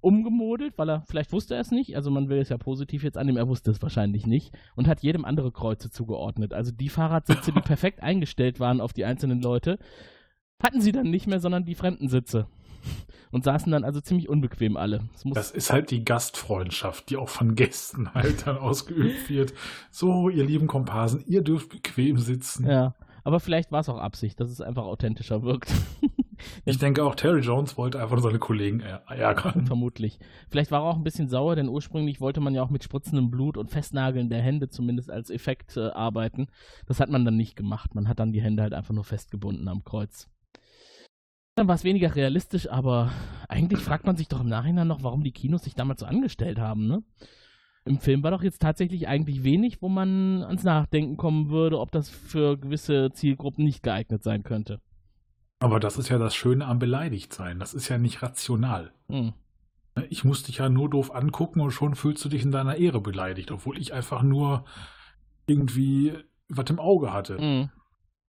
umgemodelt, weil er, vielleicht wusste er es nicht, also man will es ja positiv jetzt annehmen, er wusste es wahrscheinlich nicht und hat jedem andere Kreuze zugeordnet. Also die Fahrradsitze, die *laughs* perfekt eingestellt waren auf die einzelnen Leute, hatten sie dann nicht mehr, sondern die fremden Sitze. Und saßen dann also ziemlich unbequem alle. Muss, Das ist halt die Gastfreundschaft, die auch von Gästen *laughs* halt dann ausgeübt wird. So, ihr lieben Komparsen, ihr dürft bequem sitzen. ja. Aber vielleicht war es auch Absicht, dass es einfach authentischer wirkt. *laughs* Ich denke auch, Terry Jones wollte einfach seine Kollegen ärgern. Vermutlich. Vielleicht war er auch ein bisschen sauer, denn ursprünglich wollte man ja auch mit spritzendem Blut und Festnageln der Hände zumindest als Effekt äh, arbeiten. Das hat man dann nicht gemacht. Man hat dann die Hände halt einfach nur festgebunden am Kreuz. Dann war es weniger realistisch, aber eigentlich fragt man sich doch im Nachhinein noch, warum die Kinos sich damals so angestellt haben, ne? Im Film war doch jetzt tatsächlich eigentlich wenig, wo man ans Nachdenken kommen würde, ob das für gewisse Zielgruppen nicht geeignet sein könnte. Aber das ist ja das Schöne am Beleidigtsein. Das ist ja nicht rational. Hm. Ich muss dich ja nur doof angucken und schon fühlst du dich in deiner Ehre beleidigt, obwohl ich einfach nur irgendwie was im Auge hatte. Hm.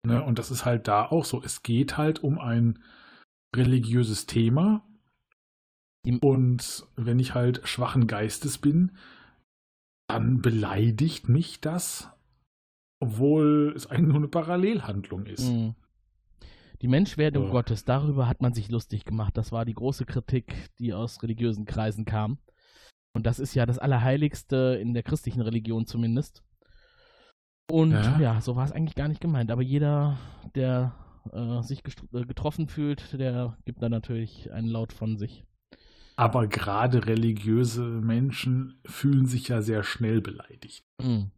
Ne? Und das ist halt da auch so. Es geht halt um ein religiöses Thema. Und wenn ich halt schwachen Geistes bin, dann beleidigt mich das, obwohl es eigentlich nur eine Parallelhandlung ist. Mhm. Die Menschwerdung Ja. Gottes, darüber hat man sich lustig gemacht. Das war die große Kritik, die aus religiösen Kreisen kam. Und das ist ja das Allerheiligste in der christlichen Religion zumindest. Und ja, Ja. so war es eigentlich gar nicht gemeint. Aber jeder, der äh, sich äh, getroffen fühlt, der gibt da natürlich einen Laut von sich. Aber gerade religiöse Menschen fühlen sich ja sehr schnell beleidigt. Mhm.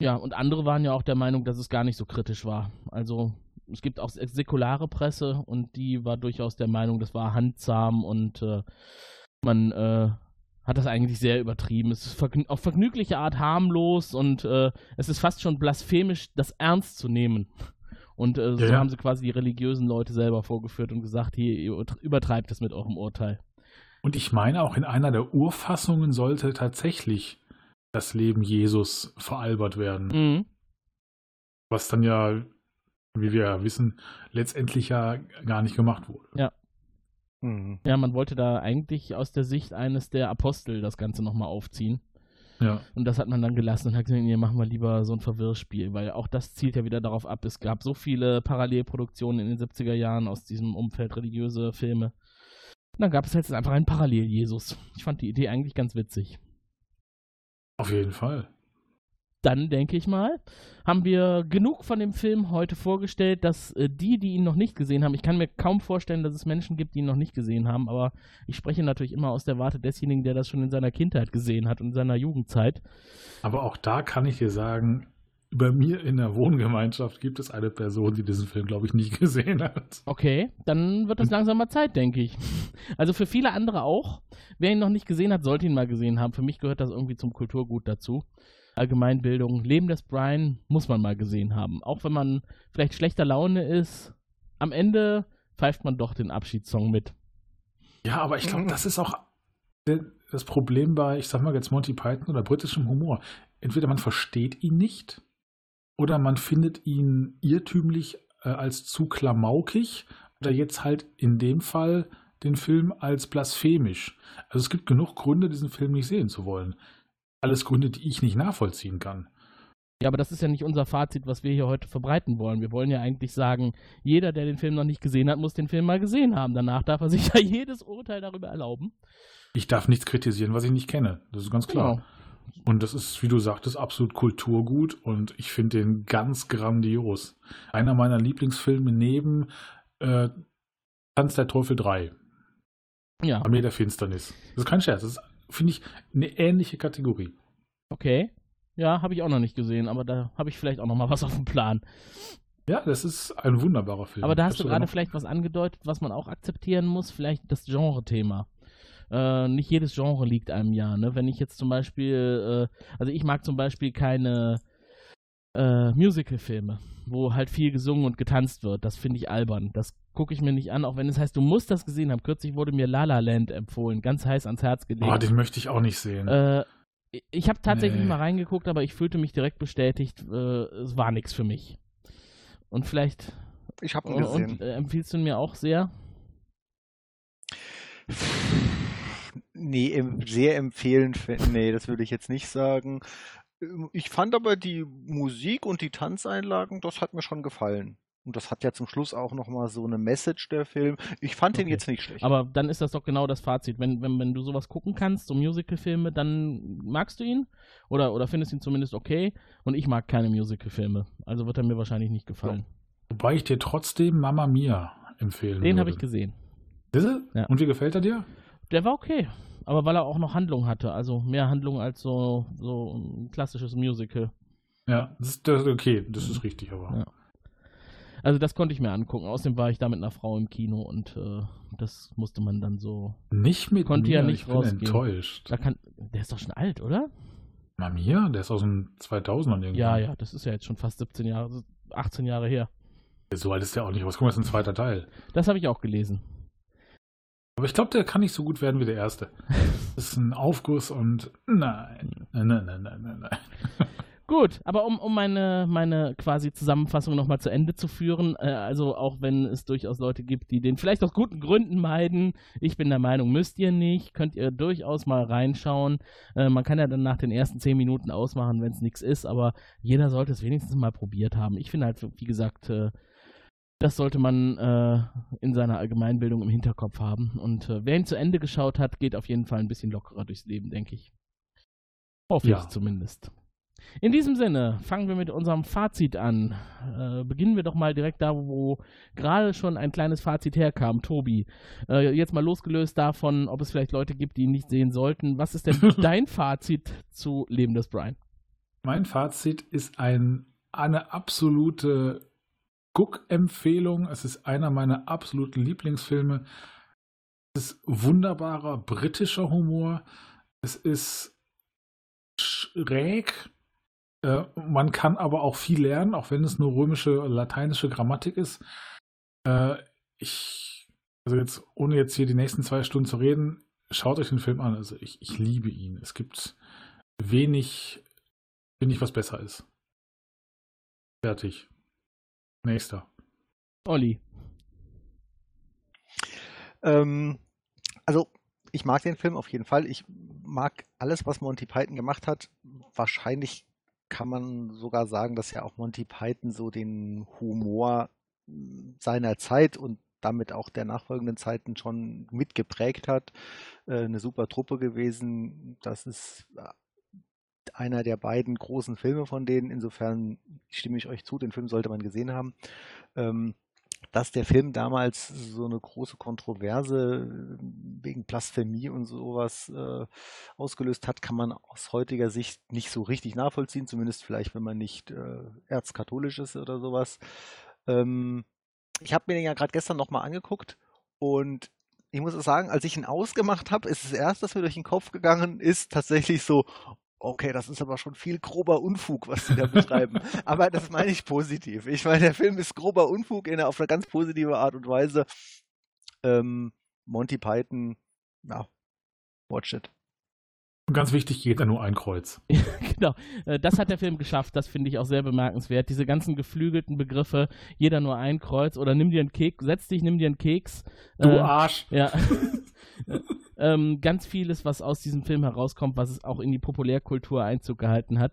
Ja, und andere waren ja auch der Meinung, dass es gar nicht so kritisch war. Also es gibt auch säkulare Presse und die war durchaus der Meinung, das war handzahm und äh, man äh, hat das eigentlich sehr übertrieben. Es ist vergn auf vergnügliche Art harmlos und äh, es ist fast schon blasphemisch, das ernst zu nehmen. Und äh, so Ja, ja. haben sie quasi die religiösen Leute selber vorgeführt und gesagt, hier, ihr übertr- übertreibt es mit eurem Urteil. Und ich meine, auch in einer der Urfassungen sollte tatsächlich das Leben Jesus veralbert werden. Mhm. Was dann ja, wie wir ja wissen, letztendlich ja gar nicht gemacht wurde. Mhm. Ja, man wollte da eigentlich aus der Sicht eines der Apostel das Ganze nochmal aufziehen. Ja. Und das hat man dann gelassen und hat gesagt, nee, machen wir lieber so ein Verwirrspiel, weil auch das zielt ja wieder darauf ab, es gab so viele Parallelproduktionen in den 70er Jahren aus diesem Umfeld religiöse Filme. Und dann gab es jetzt einfach einen Parallel-Jesus. Ich fand die Idee eigentlich ganz witzig. Auf jeden Fall. Dann denke ich mal, haben wir genug von dem Film heute vorgestellt, dass äh, die, die ihn noch nicht gesehen haben, ich kann mir kaum vorstellen, dass es Menschen gibt, die ihn noch nicht gesehen haben, aber ich spreche natürlich immer aus der Warte desjenigen, der das schon in seiner Kindheit gesehen hat und in seiner Jugendzeit. Aber auch da kann ich dir sagen, bei mir in der Wohngemeinschaft gibt es eine Person, die diesen Film, glaube ich, nicht *laughs* gesehen hat. Okay, dann wird es langsam mal Zeit, denke ich. Also für viele andere auch. Wer ihn noch nicht gesehen hat, sollte ihn mal gesehen haben. Für mich gehört das irgendwie zum Kulturgut dazu. Allgemeinbildung, Leben des Brian muss man mal gesehen haben. Auch wenn man vielleicht schlechter Laune ist, am Ende pfeift man doch den Abschiedssong mit. Ja, aber ich glaube, das ist auch das Problem bei, ich sag mal jetzt Monty Python oder britischem Humor. Entweder man versteht ihn nicht oder man findet ihn irrtümlich äh, als zu klamaukig oder jetzt halt in dem Fall den Film als blasphemisch. Also es gibt genug Gründe, diesen Film nicht sehen zu wollen. Alles Gründe, die ich nicht nachvollziehen kann. Ja, aber das ist ja nicht unser Fazit, was wir hier heute verbreiten wollen. Wir wollen ja eigentlich sagen, jeder, der den Film noch nicht gesehen hat, muss den Film mal gesehen haben. Danach darf er sich ja *laughs* jedes Urteil darüber erlauben. Ich darf nichts kritisieren, was ich nicht kenne. Das ist ganz klar. Genau. Und das ist, wie du sagtest, absolut Kulturgut und ich finde den ganz grandios. Einer meiner Lieblingsfilme neben äh, Tanz der Teufel 3, Ja, Armee der Finsternis. Das ist kein Scherz, das ist, finde ich, eine ähnliche Kategorie. okay. Ja, habe ich auch noch nicht gesehen, aber da habe ich vielleicht auch noch mal was auf dem Plan. Ja, das ist ein wunderbarer Film. Aber da hast hab du gerade noch- vielleicht was angedeutet, was man auch akzeptieren muss, vielleicht das Genre-Thema. Äh, nicht jedes Genre liegt einem ja, ne? Wenn ich jetzt zum Beispiel, äh, also ich mag zum Beispiel keine äh, Musical-Filme, wo halt viel gesungen und getanzt wird. Das finde ich albern. Das gucke ich mir nicht an, auch wenn es heißt, du musst das gesehen haben. Kürzlich wurde mir La La Land empfohlen, ganz heiß ans Herz gelegt. Oh, den möchte ich auch nicht sehen. Äh, ich habe tatsächlich Nee. mal reingeguckt, aber ich fühlte mich direkt bestätigt, äh, es war nichts für mich. Und vielleicht Ich habe ihn und, gesehen. und äh, empfiehlst du ihn mir auch sehr? Nee, sehr empfehlen. Nee, das würde ich jetzt nicht sagen. Ähm, Ich fand aber die Musik und die Tanzeinlagen, das hat mir schon gefallen. Und das hat ja zum Schluss auch nochmal so eine Message, der Film. Ich fand den Okay. jetzt nicht schlecht. Aber dann ist das doch genau das Fazit. Wenn, wenn, wenn du sowas gucken kannst, so Musical-Filme, dann magst du ihn oder, oder findest ihn zumindest okay. Und ich mag keine Musical-Filme. Also wird er mir wahrscheinlich nicht gefallen. Wobei ich dir trotzdem Mama Mia empfehlen Den habe ich gesehen. Ja. Und wie gefällt er dir? Der war okay. Aber weil er auch noch Handlung hatte. Also mehr Handlung als so, so ein klassisches Musical. Ja, das ist, das ist okay, das ist richtig, aber. Ja. Also das konnte ich mir angucken. Außerdem war ich da mit einer Frau im Kino und äh, das musste man dann so. Nicht mit Konnte mir, ja nicht ich bin rausgehen. enttäuscht. Da kann, der ist doch schon alt, oder? Mama Mia? Der ist aus den 2000ern irgendwie. Ja, ja, das ist ja jetzt schon fast 17 Jahre, 18 Jahre her. So alt ist der auch nicht. Mal, das ist ein zweiter Teil. Das habe ich auch gelesen. Aber ich glaube, der kann nicht so gut werden wie der erste. Das ist ein Aufguss und nein, nein, nein, nein, nein, nein. Gut, aber um, um meine, meine quasi Zusammenfassung nochmal zu Ende zu führen, äh, also auch wenn es durchaus Leute gibt, die den vielleicht aus guten Gründen meiden, ich bin der Meinung, müsst ihr nicht, könnt ihr durchaus mal reinschauen. Äh, man kann ja dann nach den ersten zehn Minuten ausmachen, wenn es nichts ist, aber jeder sollte es wenigstens mal probiert haben. Ich finde halt, wie gesagt, äh, das sollte man äh, in seiner Allgemeinbildung im Hinterkopf haben. Und äh, wer ihn zu Ende geschaut hat, geht auf jeden Fall ein bisschen lockerer durchs Leben, denke ich. Hoffe Ja. ich zumindest. In diesem Sinne fangen wir mit unserem Fazit an. Äh, beginnen wir doch mal direkt da, wo gerade schon ein kleines Fazit herkam. Tobi, äh, jetzt mal losgelöst davon, ob es vielleicht Leute gibt, die ihn nicht sehen sollten. Was ist denn *laughs* dein Fazit zu Leben des Brian? Mein Fazit ist ein, eine absolute Guck-Empfehlung. Es ist einer meiner absoluten Lieblingsfilme. Es ist wunderbarer britischer Humor. Es ist schräg. Äh, man kann aber auch viel lernen, auch wenn es nur römische, lateinische Grammatik ist. Äh, ich, also jetzt, ohne jetzt hier die nächsten zwei Stunden zu reden, schaut euch den Film an. Also ich, ich liebe ihn. Es gibt wenig, wenig, was besser ist. Fertig. Nächster. Olli. Ähm, also, ich mag den Film auf jeden Fall. Ich mag alles, was Monty Python gemacht hat. Wahrscheinlich kann man sogar sagen, dass ja auch Monty Python so den Humor seiner Zeit und damit auch der nachfolgenden Zeiten schon mitgeprägt hat. Äh, eine super Truppe gewesen. Das ist einer der beiden großen Filme von denen. Insofern stimme ich euch zu, den Film sollte man gesehen haben. Ähm, dass der Film damals so eine große Kontroverse wegen Blasphemie und sowas äh, ausgelöst hat, kann man aus heutiger Sicht nicht so richtig nachvollziehen, zumindest vielleicht, wenn man nicht äh, erzkatholisch ist oder sowas. Ähm, ich habe mir den ja gerade gestern nochmal angeguckt und ich muss sagen, als ich ihn ausgemacht habe, ist das erste, was mir durch den Kopf gegangen ist, tatsächlich so, okay, das ist aber schon viel grober Unfug, was sie da betreiben. *laughs* aber das meine ich positiv. Ich meine, der Film ist grober Unfug in, auf eine ganz positive Art und Weise. Ähm, Monty Python, ja, watch it. Und ganz wichtig, geht da nur ein Kreuz. *laughs* genau, äh, das hat der Film geschafft, das finde ich auch sehr bemerkenswert. Diese ganzen geflügelten Begriffe, jeder nur ein Kreuz oder nimm dir einen Keks, setz dich, nimm dir einen Keks. Du Äh, Arsch! Ja. *laughs* ähm, ganz vieles, was aus diesem Film herauskommt, was es auch in die Populärkultur Einzug gehalten hat.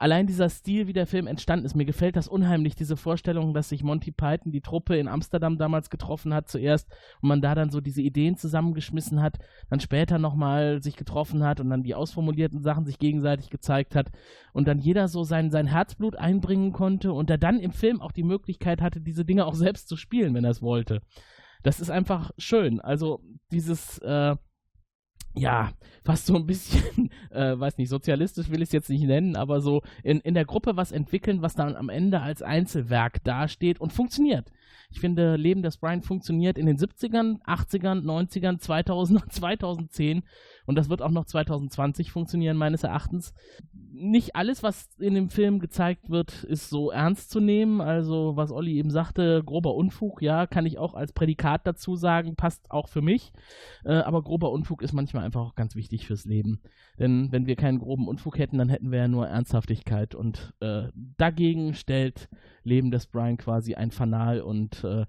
Allein dieser Stil, wie der Film entstanden ist, mir gefällt das unheimlich, diese Vorstellung, dass sich Monty Python, die Truppe in Amsterdam damals getroffen hat zuerst und man da dann so diese Ideen zusammengeschmissen hat, dann später nochmal sich getroffen hat und dann die ausformulierten Sachen sich gegenseitig gezeigt hat und dann jeder so sein, sein Herzblut einbringen konnte und der dann im Film auch die Möglichkeit hatte, diese Dinge auch selbst zu spielen, wenn er es wollte. Das ist einfach schön. Also dieses, äh, ja, fast so ein bisschen, *laughs* äh, weiß nicht, sozialistisch will ich es jetzt nicht nennen, aber so in, in der Gruppe was entwickeln, was dann am Ende als Einzelwerk dasteht und funktioniert. Ich finde, Leben des Brian funktioniert in den 70ern, 80ern, 90ern, 2000 und 2010 und das wird auch noch 2020 funktionieren, meines Erachtens. Nicht alles, was in dem Film gezeigt wird, ist so ernst zu nehmen. Also, was Olli eben sagte, grober Unfug, ja, kann ich auch als Prädikat dazu sagen, passt auch für mich. Äh, aber grober Unfug ist manchmal einfach auch ganz wichtig fürs Leben. Denn wenn wir keinen groben Unfug hätten, dann hätten wir ja nur Ernsthaftigkeit. Und äh, dagegen stellt Leben des Brian quasi ein Fanal und äh,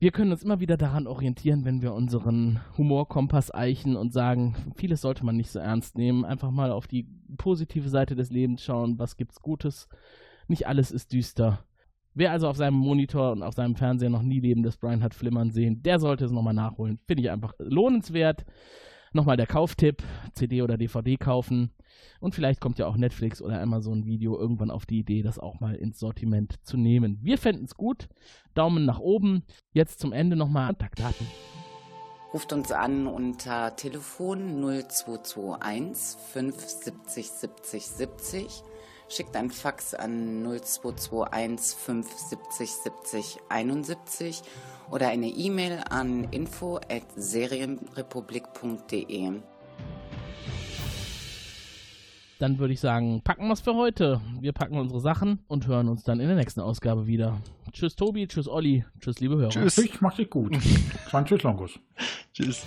wir können uns immer wieder daran orientieren, wenn wir unseren Humorkompass eichen und sagen, vieles sollte man nicht so ernst nehmen. Einfach mal auf die positive Seite des Lebens schauen, was gibt's Gutes. Nicht alles ist düster. Wer also auf seinem Monitor und auf seinem Fernseher noch nie lebendes Brian hat flimmern sehen, der sollte es nochmal nachholen. Finde ich einfach lohnenswert. Nochmal der Kauftipp, CD oder DVD kaufen. Und vielleicht kommt ja auch Netflix oder Amazon Video irgendwann auf die Idee, das auch mal ins Sortiment zu nehmen. Wir fänden es gut. Daumen nach oben. Jetzt zum Ende nochmal Kontaktdaten. Ruft uns an unter Telefon 0221 570 70 70. Schickt ein Fax an 0221 570 70 71 oder eine E-Mail an info at serienrepublik.de. Dann würde ich sagen, packen wir es für heute. Wir packen unsere Sachen und hören uns dann in der nächsten Ausgabe wieder. Tschüss Tobi, tschüss Olli, tschüss liebe Hörer. Tschüss. Ich mach dich gut. *laughs* Tschüss Longus. Tschüss.